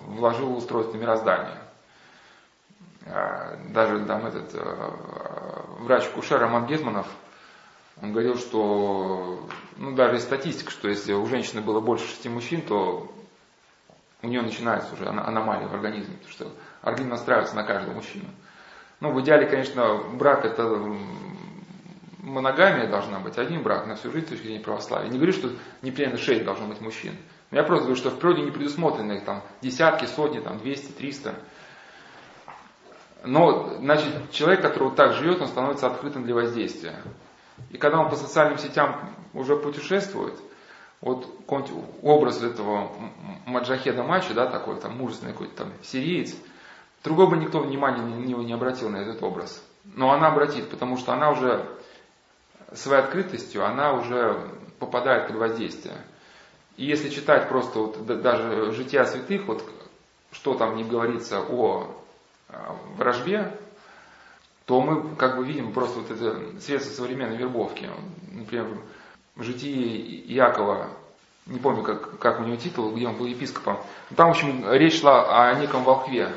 [SPEAKER 1] вложил в устройство мироздания. А, даже там этот э, врач Куша Роман Гетманов, он говорил, что, ну даже статистика, что если у женщины было больше шести мужчин, то у нее начинается уже аномалия в организме, потому что организм настраивается на каждого мужчину. Ну, в идеале, конечно, брак это моногамия должна быть, один брак на всю жизнь с точки зрения православия. Не говорю, что непременно шесть должно быть мужчин. Я просто говорю, что в природе не предусмотрены их там десятки, сотни, там 200, 300. Но, значит, человек, который вот так живет, он становится открытым для воздействия. И когда он по социальным сетям уже путешествует – вот образ этого Маджахеда Мачи, да, такой там мужественный какой-то там сириец, другой бы никто внимания на него не обратил на этот образ. Но она обратит, потому что она уже своей открытостью, она уже попадает под воздействие. И если читать просто вот даже жития святых, вот что там не говорится о а, вражбе, то мы как бы видим просто вот это средство современной вербовки. Например, житии Якова не помню, как, как у него титул, где он был епископом. Там, в общем, речь шла о неком волхве,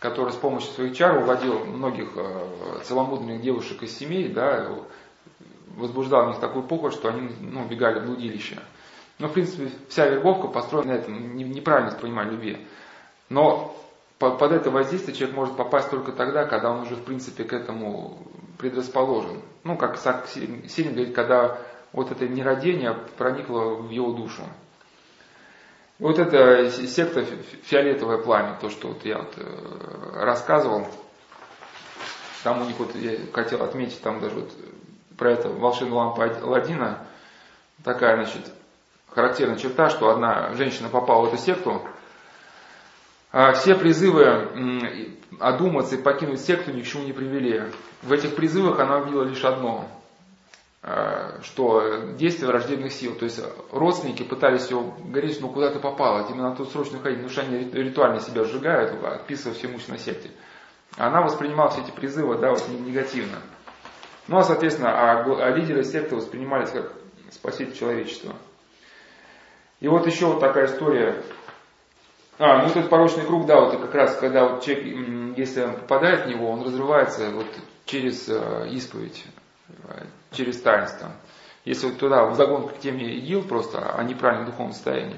[SPEAKER 1] который с помощью своих чар уводил многих э, целомудренных девушек из семей, да, возбуждал в них такую похоть, что они ну, убегали в блудилище. Но, в принципе, вся вербовка построена на этом, неправильно понимать любви. Но под это воздействие человек может попасть только тогда, когда он уже, в принципе, к этому предрасположен. Ну, как сильно говорит, когда вот это нерадение проникло в его душу. Вот эта секта фиолетовое пламя, то, что вот я вот э, рассказывал, там у них вот, я хотел отметить, там даже вот про это волшебную лампу Ладина, такая, значит, характерная черта, что одна женщина попала в эту секту, а все призывы одуматься и покинуть секту ни к чему не привели. В этих призывах она увидела лишь одно, а, что действие враждебных сил. То есть родственники пытались ее говорить, ну куда ты попала, тебе надо тут срочно ходить, потому что они ритуально себя сжигают, отписывая все имущество на секте. Она воспринимала все эти призывы да, вот, негативно. Ну а соответственно, а, а лидеры секты воспринимались как спаситель человечества. И вот еще вот такая история. А, ну этот порочный круг, да, вот как раз, когда вот человек, если он попадает в него, он разрывается вот через э, исповедь, э, через таинство. Если вот туда, в загон к теме ИГИЛ просто, о неправильном духовном состоянии.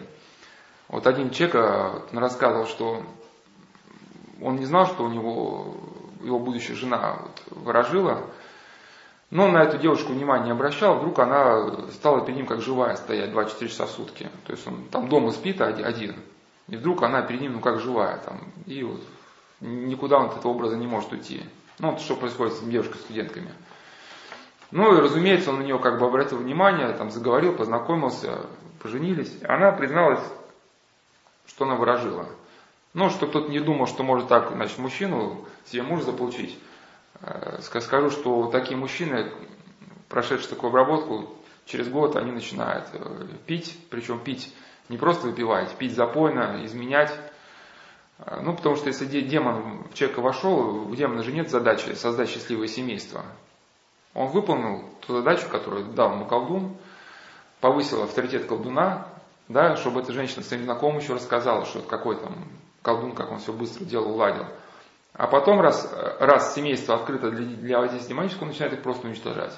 [SPEAKER 1] Вот один человек э, рассказывал, что он не знал, что у него его будущая жена вот, ворожила, но он на эту девушку внимания не обращал, вдруг она стала перед ним как живая стоять 24 часа в сутки. То есть он там дома спит один, и вдруг она перед ним ну как живая. Там, и вот никуда он от этого образа не может уйти. Ну вот что происходит с девушкой-студентками. Ну и разумеется, он на нее как бы обратил внимание, там заговорил, познакомился, поженились. Она призналась, что она выражила. Ну, чтобы кто-то не думал, что может так, значит, мужчину себе муж заполучить. Э, скажу, что такие мужчины, прошедшие такую обработку, через год они начинают э, пить, причем пить не просто выпивать, пить запойно, изменять. Э, ну, потому что если демон в человека вошел, у демона же нет задачи создать счастливое семейство. Он выполнил ту задачу, которую дал ему колдун, повысил авторитет колдуна, да, чтобы эта женщина своим знакомым еще рассказала, что какой там колдун, как он все быстро делал, уладил. А потом, раз, раз семейство открыто для, для воздействия демонического, он начинает их просто уничтожать.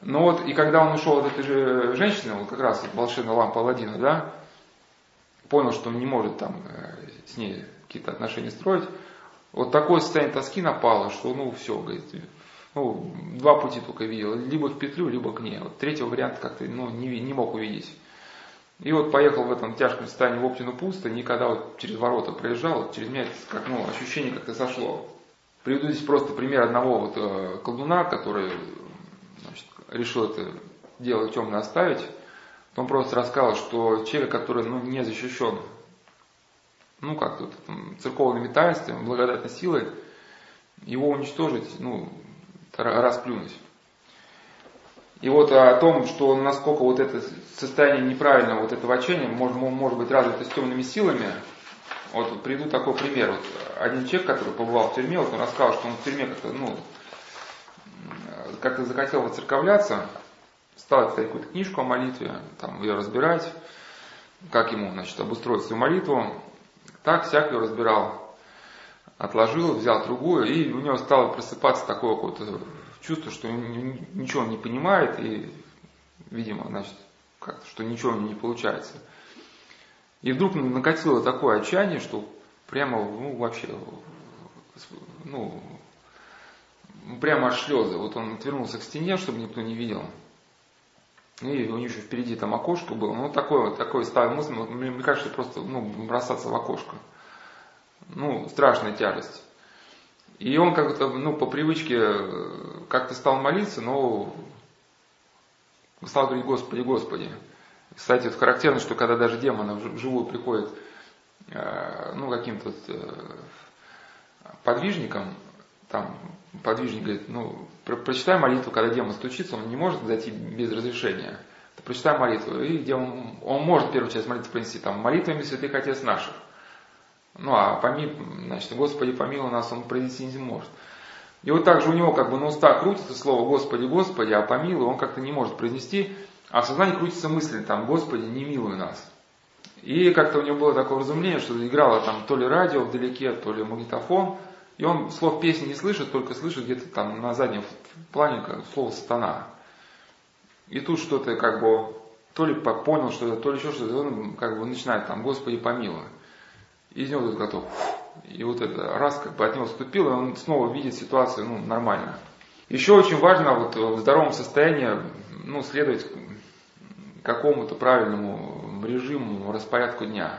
[SPEAKER 1] Ну вот, и когда он ушел от этой же женщины, вот как раз волшебная лампа Алладина, да, понял, что он не может там э, с ней какие-то отношения строить, вот такое состояние тоски напало, что ну все, говорит, ну, два пути только видел, либо в петлю, либо к ней. Вот третьего варианта как-то ну, не, не мог увидеть. И вот поехал в этом тяжком состоянии в Оптину пусто, никогда вот через ворота проезжал, через меня как, ну, ощущение как-то сошло. Приведу здесь просто пример одного вот э, колдуна, который значит, решил это дело темно оставить. Он просто рассказал, что человек, который ну, не защищен, ну как тут, там, церковными таинствами, благодатной силой, его уничтожить, ну, расплюнуть. И вот о том, что насколько вот это состояние неправильного вот этого отчаяния может, может быть развито с темными силами, вот приведу такой пример. Вот один человек, который побывал в тюрьме, вот он рассказал, что он в тюрьме как-то, ну, как-то захотел воцерковляться, стал читать какую-то книжку о молитве, там ее разбирать, как ему, значит, обустроить свою молитву. Так всякую разбирал, отложил, взял другую, и у него стало просыпаться такое какое-то чувство, что ничего он не понимает, и, видимо, значит, как что ничего у него не получается. И вдруг накатило такое отчаяние, что прямо, ну, вообще, ну, прямо аж слезы. Вот он отвернулся к стене, чтобы никто не видел. И у него еще впереди там окошко было. Ну, такое вот, такое ставил мысль, мне кажется, просто, ну, бросаться в окошко. Ну, страшная тяжесть. И он как-то, ну, по привычке э, как-то стал молиться, но стал говорить Господи, Господи. Кстати, это характерно, что когда даже демоны вживую приходят, э, ну, каким-то э, подвижником, там подвижник говорит, ну, про прочитай молитву, когда демон стучится, он не может зайти без разрешения. Ты прочитай молитву, и демон, он может первую часть молитвы принести, там, молитвами святых отец наших. Ну, а помил, значит, Господи, помилуй нас, он произнести не может. И вот так же у него как бы на уста крутится слово Господи, Господи, а помилуй он как-то не может произнести. А в сознании крутится мысль, там, Господи, не милуй нас. И как-то у него было такое разумление, что играло там то ли радио вдалеке, то ли магнитофон, и он слов песни не слышит, только слышит где-то там на заднем плане слово «сатана». И тут что-то как бы, то ли понял что-то, то ли еще что-то, он как бы начинает там «Господи, помилуй». Из него тут готов. И вот это раз как бы от него отступил, и он снова видит ситуацию ну, нормально. Еще очень важно вот в здоровом состоянии ну, следовать какому-то правильному режиму, распорядку дня.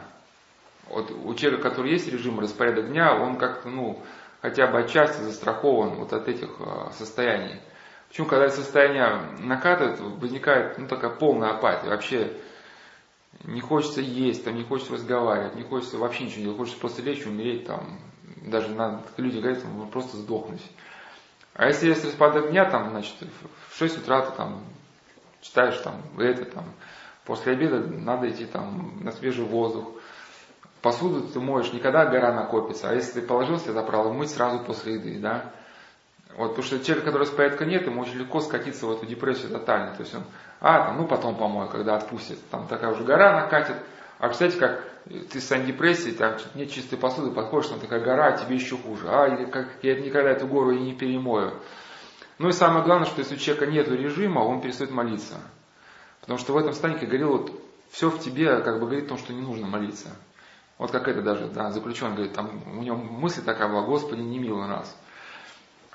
[SPEAKER 1] Вот у человека, который есть режим, распорядок дня, он как-то, ну, хотя бы отчасти застрахован вот от этих а, состояний. Почему, когда состояние накатывает, возникает ну, такая полная апатия. Вообще не хочется есть, там, не хочется разговаривать, не хочется вообще ничего делать, хочется просто лечь, умереть, там, даже на, люди говорят, там, просто сдохнуть. А если есть распадок дня, там, значит, в 6 утра ты там читаешь там это, там, после обеда надо идти там на свежий воздух. Посуду ты моешь не когда гора накопится, а если ты положился за правило, мыть сразу после еды, да. Вот, потому что человек, который распорядка нет, ему очень легко скатиться в эту депрессию тотально. То есть он, а, там, ну потом помою, когда отпустит. Там такая уже гора накатит. А представляете, как ты состоянии депрессии, там нет чистой посуды, подходишь, там такая гора, а тебе еще хуже. А, или как я никогда эту гору и не перемою. Ну и самое главное, что если у человека нет режима, он перестает молиться. Потому что в этом стане, как говорил, вот, все в тебе как бы говорит о том, что не нужно молиться. Вот как это даже, да, заключенный говорит, там у него мысль такая была, Господи, не мило нас.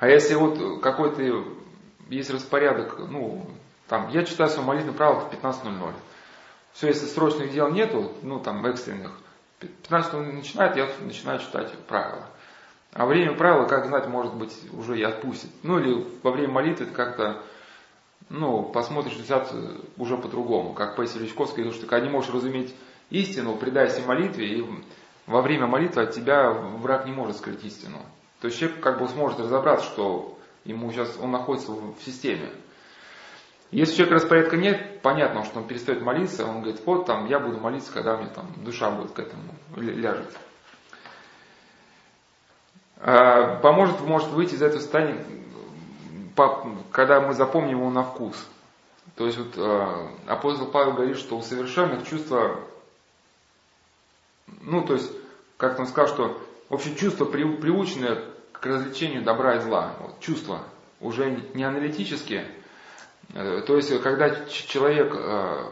[SPEAKER 1] А если вот какой-то есть распорядок, ну, там, я читаю свое молитвенное правило в 15.00. Все, если срочных дел нету, ну, там, экстренных, 15.00 начинает, я начинаю читать правила. А время правила, как знать, может быть, уже и отпустит. Ну или во время молитвы как-то, ну, посмотришь ситуацию уже по-другому. Как Паисий Личковский говорил, что когда не можешь разуметь истину, предайся молитве, и во время молитвы от тебя враг не может скрыть истину. То есть человек как бы сможет разобраться, что ему сейчас, он находится в системе. Если у человека распорядка нет, понятно, что он перестает молиться, он говорит, вот там я буду молиться, когда мне там душа будет к этому ляжет. А, поможет, может выйти из этого состояния, когда мы запомним его на вкус. То есть вот а, апостол Павел говорит, что у совершенных чувства, ну то есть, как он сказал, что в общем чувства приученные к развлечению добра и зла. Вот, чувства уже не аналитические. Э, то есть, когда человек э,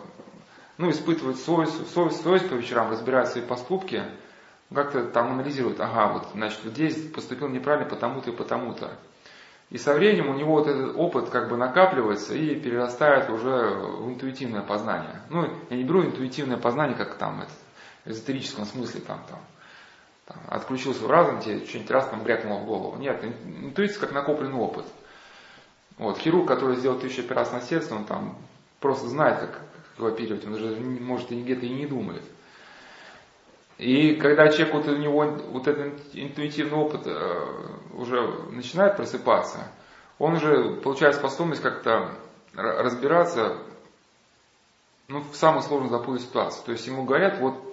[SPEAKER 1] ну, испытывает совесть, совесть, совесть по вечерам, разбирает свои поступки, как-то там анализирует, ага, вот, значит, вот здесь поступил неправильно потому-то и потому-то. И со временем у него вот этот опыт как бы накапливается и перерастает уже в интуитивное познание. Ну, я не беру интуитивное познание, как там это, в эзотерическом смысле, там, там, там отключился в разум, тебе что-нибудь раз там брякнуло в голову. Нет, интуиция как накопленный опыт. Вот, хирург, который сделал тысячу операций на сердце, он там просто знает, как, как оперировать, он даже может и где-то и не думает. И когда человек, вот у него вот этот интуитивный опыт э, уже начинает просыпаться, он уже получает способность как-то разбираться ну, в самой сложной запутанной ситуации. То есть ему говорят, вот,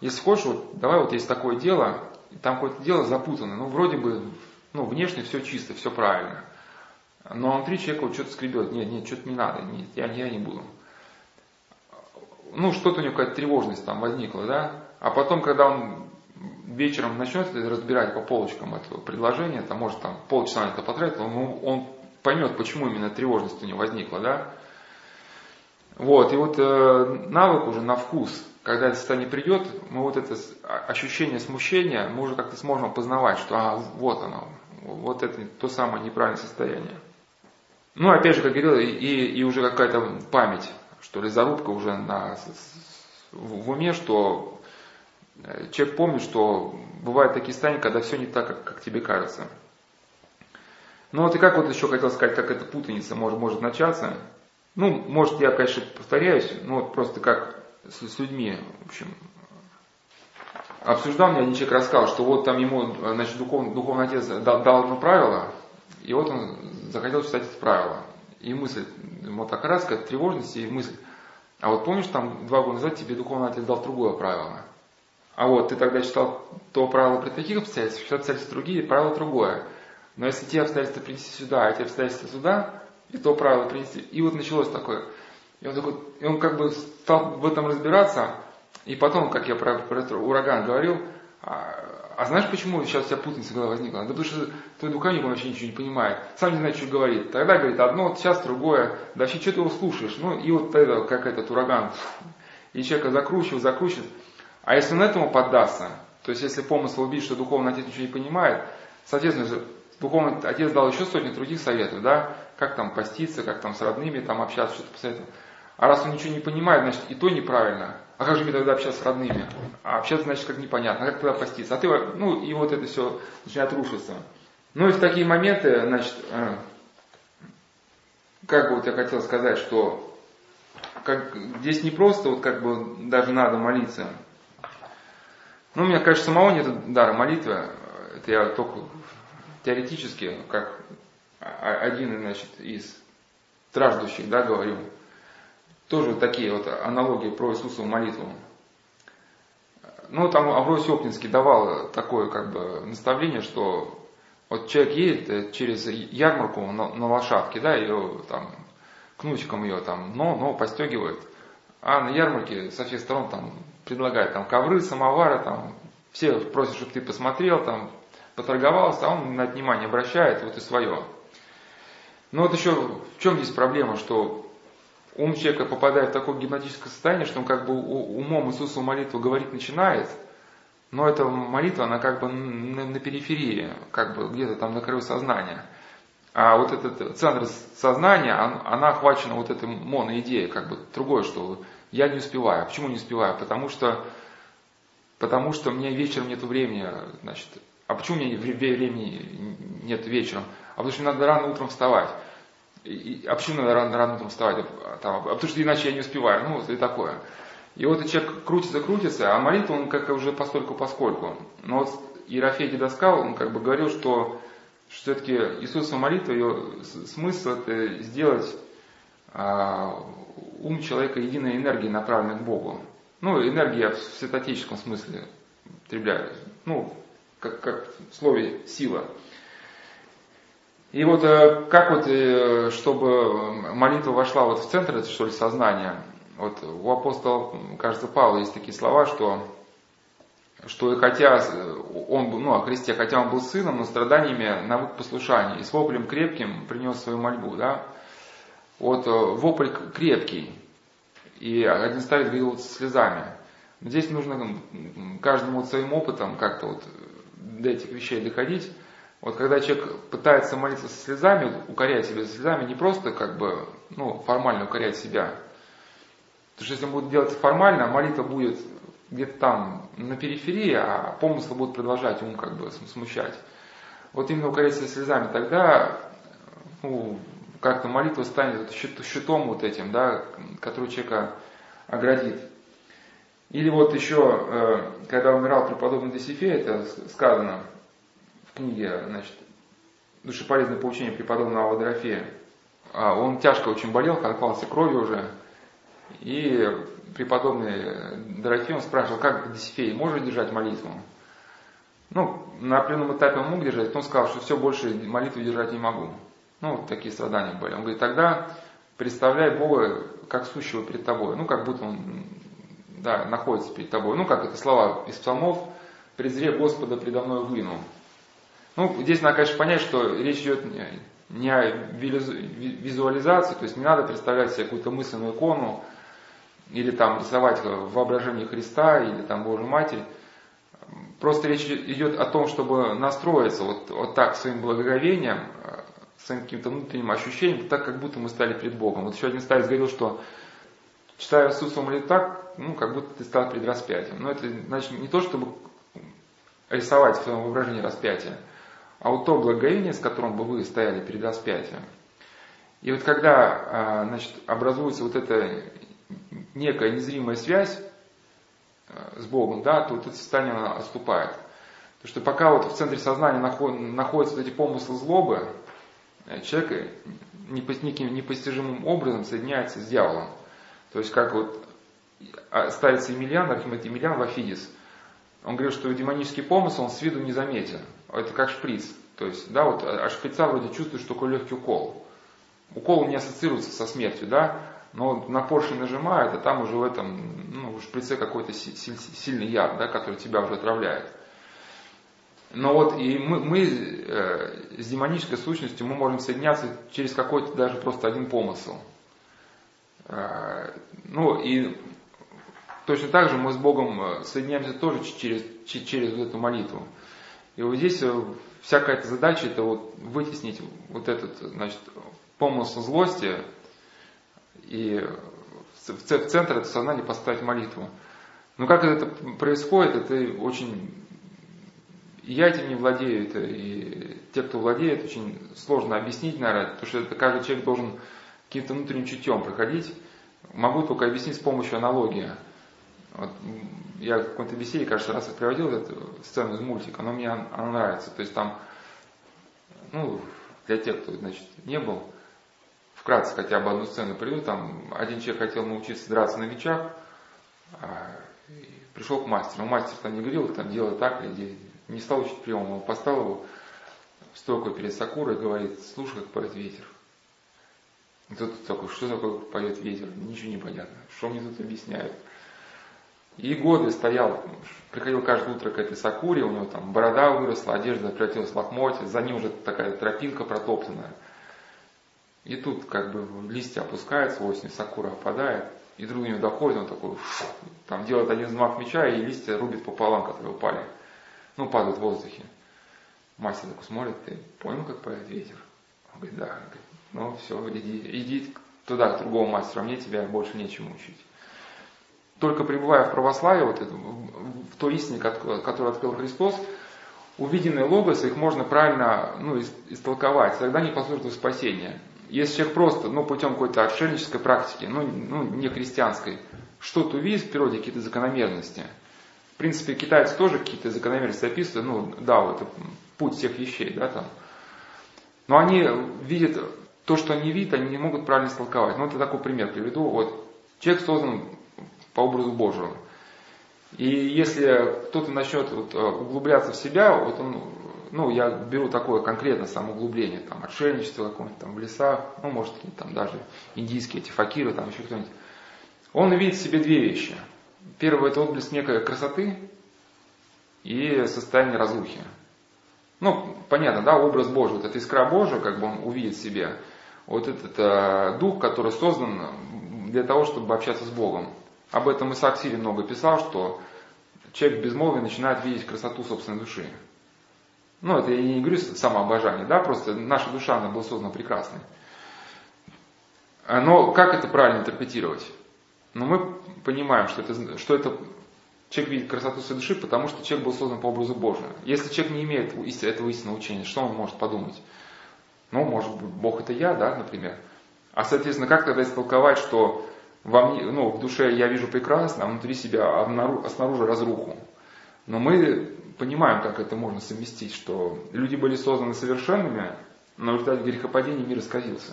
[SPEAKER 1] если хочешь, вот, давай вот есть такое дело, там какое-то дело запутанное, ну, вроде бы, ну, внешне все чисто, все правильно. Но внутри человека вот что-то скребет, нет, нет, что-то не надо, нет, я, я не буду. Ну, что-то у него какая-то тревожность там возникла, да, а потом, когда он вечером начнет разбирать по полочкам это предложение, там может там полчаса на это потратить, он, он поймет, почему именно тревожность у него возникла, да. Вот, и вот э, навык уже на вкус, когда это состояние придет, мы вот это ощущение смущения, мы уже как-то сможем познавать, что а, вот оно, вот это то самое неправильное состояние. Ну, опять же, как говорил, и, и уже какая-то память, что ли, зарубка уже на, в уме, что Э, человек помнит, что бывают такие состояния, когда все не так, как, как тебе кажется. Ну вот и как вот еще хотел сказать, как эта путаница может, может начаться. Ну, может, я, конечно, повторяюсь, но вот просто как с, с людьми, в общем, обсуждал, мне один человек рассказал, что вот там ему, значит, духовный, духовный отец дал, дал одно правило, и вот он захотел читать это правило. И мысль, вот так раз, как тревожность и мысль. А вот помнишь, там два года назад тебе духовный отец дал другое правило. А вот ты тогда читал то правило при таких обстоятельствах, сейчас обстоятельства другие, правило другое. Но если те обстоятельства принести сюда, а те обстоятельства сюда, и то правило принести. И вот началось такое. И он такой, и он как бы стал в этом разбираться, и потом, как я про, про ураган говорил, а, а знаешь, почему сейчас у тебя путаница голова возникла? Да потому что твой духовник, он вообще ничего не понимает. Сам не знает, что говорит. Тогда говорит одно, сейчас другое. Да вообще, что ты его слушаешь? Ну, и вот это, как этот ураган. И человека закручивает, закручивает. А если он этому поддастся, то есть если помысл убить, что духовный отец ничего не понимает, соответственно, духовный отец дал еще сотни других советов, да, как там поститься, как там с родными там общаться, что-то посоветовал. А раз он ничего не понимает, значит и то неправильно. А как же мне тогда общаться с родными? А общаться, значит, как непонятно. А как тогда поститься? А ты, ну, и вот это все начинает рушиться. Ну и в такие моменты, значит, э, как бы вот я хотел сказать, что как, здесь не просто вот как бы даже надо молиться. Ну, у меня, конечно, самого нет дара молитвы. Это я только теоретически, как один, значит, из страждущих, да, говорю. Тоже такие вот аналогии про Иисусову молитву. Ну, там Авросий Оптинский давал такое как бы наставление, что вот человек едет через ярмарку на, на лошадке, да, ее там кнучком ее там, но, но постегивает. А на ярмарке со всех сторон там предлагают там ковры, самовары, там все просят, чтобы ты посмотрел, там поторговался, а он на это внимание обращает, вот и свое. Но вот еще в чем здесь проблема, что ум человека попадает в такое гипнотическое состояние, что он как бы умом Иисусу молитву говорить начинает, но эта молитва, она как бы на, на периферии, как бы где-то там на краю сознания. А вот этот центр сознания, она охвачена вот этой моноидеей, как бы другое, что я не успеваю. Почему не успеваю? Потому что, потому что мне вечером нет времени, значит, а почему мне времени нет вечером? А потому что мне надо рано утром вставать. И, а почему надо рано, рано утром вставать? Там, а потому что иначе я не успеваю. Ну, и такое. И вот человек крутится, крутится, а молитва он как уже постольку поскольку. Но вот Ерофей Дедоскал, он как бы говорил, что, что все-таки Иисусова молитва, ее смысл это сделать а, ум человека единой энергией, направленной к Богу. Ну, энергия в святотеческом смысле употребляю. Ну, как, как в слове сила. И вот э, как вот, э, чтобы молитва вошла вот в центр, что ли, сознания, вот у апостола, кажется, Павла есть такие слова, что, что и хотя он, ну, о Христе, хотя он был сыном, но страданиями навык послушания, и с воплем крепким принес свою мольбу, да. Вот э, вопль крепкий, и один ставит говорил вот слезами. Здесь нужно каждому вот своим опытом как-то вот до этих вещей доходить. Вот когда человек пытается молиться со слезами, укорять себя слезами, не просто как бы, ну, формально укорять себя. Потому что если он будет делать формально, молитва будет где-то там на периферии, а помыслы будут продолжать ум как бы смущать. Вот именно укорять себя слезами, тогда ну, как-то молитва станет щитом вот этим, да, который человека оградит. Или вот еще, э, когда умирал преподобный Досифей, это сказано – книге, значит, душеполезное поучение преподобного Аводорофея. А, он тяжко очень болел, колпался кровью уже. И преподобный Дорофей, он спрашивал, как Досифей, может держать молитву? Ну, на определенном этапе он мог держать, но он сказал, что все, больше молитву держать не могу. Ну, вот такие страдания были. Он говорит, тогда представляй Бога как сущего перед тобой. Ну, как будто он да, находится перед тобой. Ну, как это слова из псалмов, «Презре Господа предо мной выну». Ну, здесь надо, конечно, понять, что речь идет не о визуализации, то есть не надо представлять себе какую-то мысленную икону, или там рисовать в воображении Христа, или там Божью Матерь. Просто речь идет о том, чтобы настроиться вот, вот так своим благоговением, своим каким-то внутренним ощущением, так, как будто мы стали пред Богом. Вот еще один старец говорил, что читая Иисуса молитву так, ну, как будто ты стал пред распятием. Но это значит не то, чтобы рисовать в своем воображении распятие, а вот то благовение, с которым бы вы стояли перед распятием. И вот когда а, значит, образуется вот эта некая незримая связь а, с Богом, да, то вот это состояние отступает. Потому что пока вот в центре сознания находятся вот эти помыслы злобы, э, человек неким непостижимым образом соединяется с дьяволом. То есть как вот а, ставится Емельян, Архимед Емельян в Афидис, он говорил, что демонический помысл он с виду не заметен это как шприц. То есть, да, вот от а шприца вроде чувствуешь только легкий укол. Укол не ассоциируется со смертью, да, Но на поршень нажимает, а там уже в этом, ну, в шприце какой-то сильный яд, да, который тебя уже отравляет. Но вот и мы, мы э, с демонической сущностью мы можем соединяться через какой-то даже просто один помысл. Э, ну и точно так же мы с Богом э, соединяемся тоже через, через эту молитву. И вот здесь э, вся какая-то задача это вот вытеснить вот этот, значит, помысл злости и в центр этого сознания поставить молитву. Но как это происходит, это очень... И я этим не владею, это и те, кто владеет, очень сложно объяснить, наверное, потому что это каждый человек должен каким-то внутренним чутьем проходить. Могу только объяснить с помощью аналогии. Вот я в какой-то беседе, кажется, раз приводил эту сцену из мультика, но мне она нравится. То есть там, ну, для тех, кто, значит, не был, вкратце хотя бы одну сцену приведу. Там один человек хотел научиться драться на мечах, а, пришел к мастеру. Мастер там не говорил, там делай так или не стал учить прием. Он поставил его в стойку перед Сакурой и говорит, слушай, как поет ветер. И тут такой, что такое поет ветер? Ничего не понятно. Что мне тут объясняют? И годы стоял, приходил каждое утро к этой Сакуре, у него там борода выросла, одежда превратилась в лохмотье, за ним уже такая тропинка протоптанная. И тут как бы листья опускаются, осень, Сакура опадает, и вдруг до него доходит, он такой, там делает один взмах меча, и листья рубит пополам, которые упали. Ну, падают в воздухе. Мастер такой смотрит, ты понял, как поет ветер? Он говорит, да. Он говорит, ну все, иди, иди туда, к другому мастеру, а мне тебя больше нечему учить только пребывая в православии, вот в той истине, которую открыл Христос, увиденные логосы, их можно правильно ну, истолковать, тогда послужат в спасение. Если человек просто, ну, путем какой-то отшельнической практики, ну, ну, не христианской, что-то увидит в природе, какие-то закономерности. В принципе, китайцы тоже какие-то закономерности описывают, ну, да, вот это путь всех вещей, да, там. Но они видят то, что они видят, они не могут правильно истолковать. Ну, это такой пример приведу. Вот человек создан по образу Божьему. И если кто-то начнет вот, э, углубляться в себя, вот он, ну, я беру такое конкретно самоуглубление, там, отшельничество какое-нибудь там в лесах, ну, может, там даже индийские эти факиры, там еще кто-нибудь. Он видит в себе две вещи. Первое – это отблеск некой красоты и состояние разрухи. Ну, понятно, да, образ Божий, вот эта искра Божия, как бы он увидит в себе, вот этот э, дух, который создан для того, чтобы общаться с Богом. Об этом Исаак Сири много писал, что человек в безмолвии начинает видеть красоту собственной души. Ну, это я не говорю самообожание, да, просто наша душа, она была создана прекрасной. Но как это правильно интерпретировать? Ну, мы понимаем, что это, что это человек видит красоту своей души, потому что человек был создан по образу Божию. Если человек не имеет этого истинного учения, что он может подумать? Ну, может быть, Бог это я, да, например. А, соответственно, как тогда истолковать, что во мне, ну, в душе я вижу прекрасно, а внутри себя, а снаружи разруху. Но мы понимаем, как это можно совместить, что люди были созданы совершенными, но в результате грехопадения мир исказился.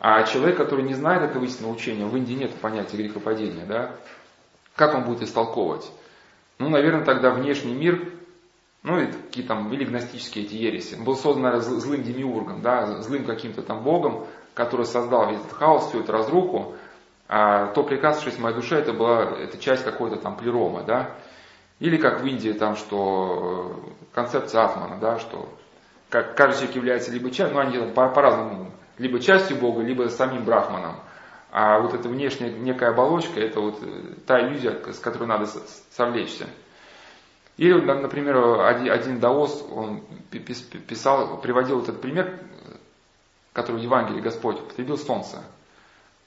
[SPEAKER 1] А человек, который не знает этого истинного учения, в Индии нет понятия грехопадения, да, как он будет истолковывать? Ну, наверное, тогда внешний мир, ну, и какие там, или гностические эти ереси, был создан, наверное, злым демиургом, да, злым каким-то там богом, который создал весь этот хаос, всю эту разруху, а то прикасавшись в моей душе, это была это часть какой-то там плерома, да. Или как в Индии там, что э, концепция Атмана, да, что как каждый человек является либо частью, ну они по- по-разному, либо частью Бога, либо самим Брахманом. А вот эта внешняя некая оболочка, это вот э, та иллюзия, с которой надо совлечься. Или, например, один, один даос, он писал, приводил этот пример, который в Евангелии Господь употребил солнце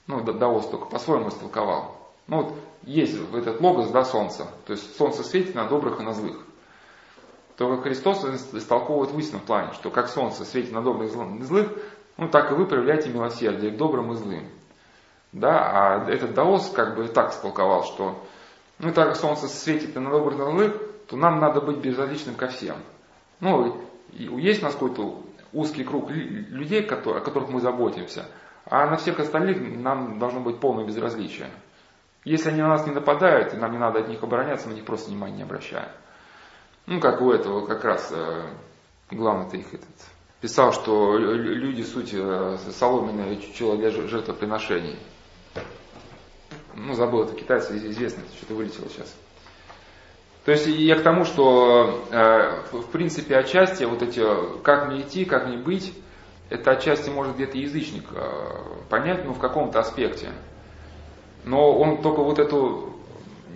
[SPEAKER 1] ну, Даос только по-своему истолковал. Ну вот есть этот логос, да, солнца, то есть солнце светит на добрых и на злых. Только Христос истолковывает в истинном плане, что как солнце светит на добрых и злых, ну так и вы проявляете милосердие к добрым и злым. Да, а этот Даос как бы так истолковал, что ну так как солнце светит и на добрых и на злых, то нам надо быть безразличным ко всем. Ну, есть у нас какой-то узкий круг людей, о которых мы заботимся – а на всех остальных нам должно быть полное безразличие. Если они на нас не нападают, и нам не надо от них обороняться, мы на них просто внимания не обращаем. Ну, как у этого как раз э, главный-то их этот, писал, что люди суть э, соломенное чучело жертвоприношений. ну забыл, это китайцы известно, что-то вылетело сейчас. То есть я к тому, что э, в принципе отчасти вот эти, как мне идти, как мне быть, это отчасти может где-то язычник э, понять, ну в каком-то аспекте. Но он только вот эту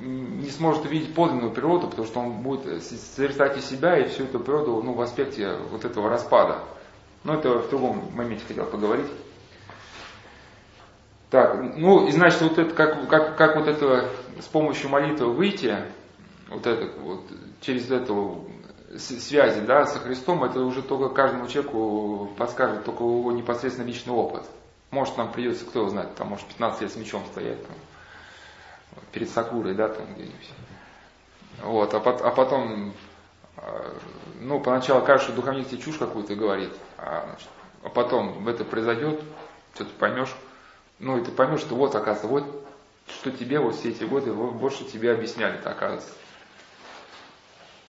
[SPEAKER 1] не сможет увидеть подлинную природу, потому что он будет созерцать из себя и всю эту природу ну, в аспекте вот этого распада. Но это в другом моменте хотел поговорить. Так, ну и значит, вот это, как, как, как вот это с помощью молитвы выйти, вот это, вот, через эту связи да, со Христом, это уже только каждому человеку подскажет только его непосредственно личный опыт. Может, нам придется, кто знает, там, может, 15 лет с мечом стоять там, перед Сакурой, да, там где-нибудь. Вот, а, а потом, а, ну, поначалу кажется, что духовник тебе чушь какую-то говорит, а, значит, а потом это произойдет, что ты поймешь, ну, и ты поймешь, что вот, оказывается, вот, что тебе вот все эти годы больше тебе объясняли, оказывается.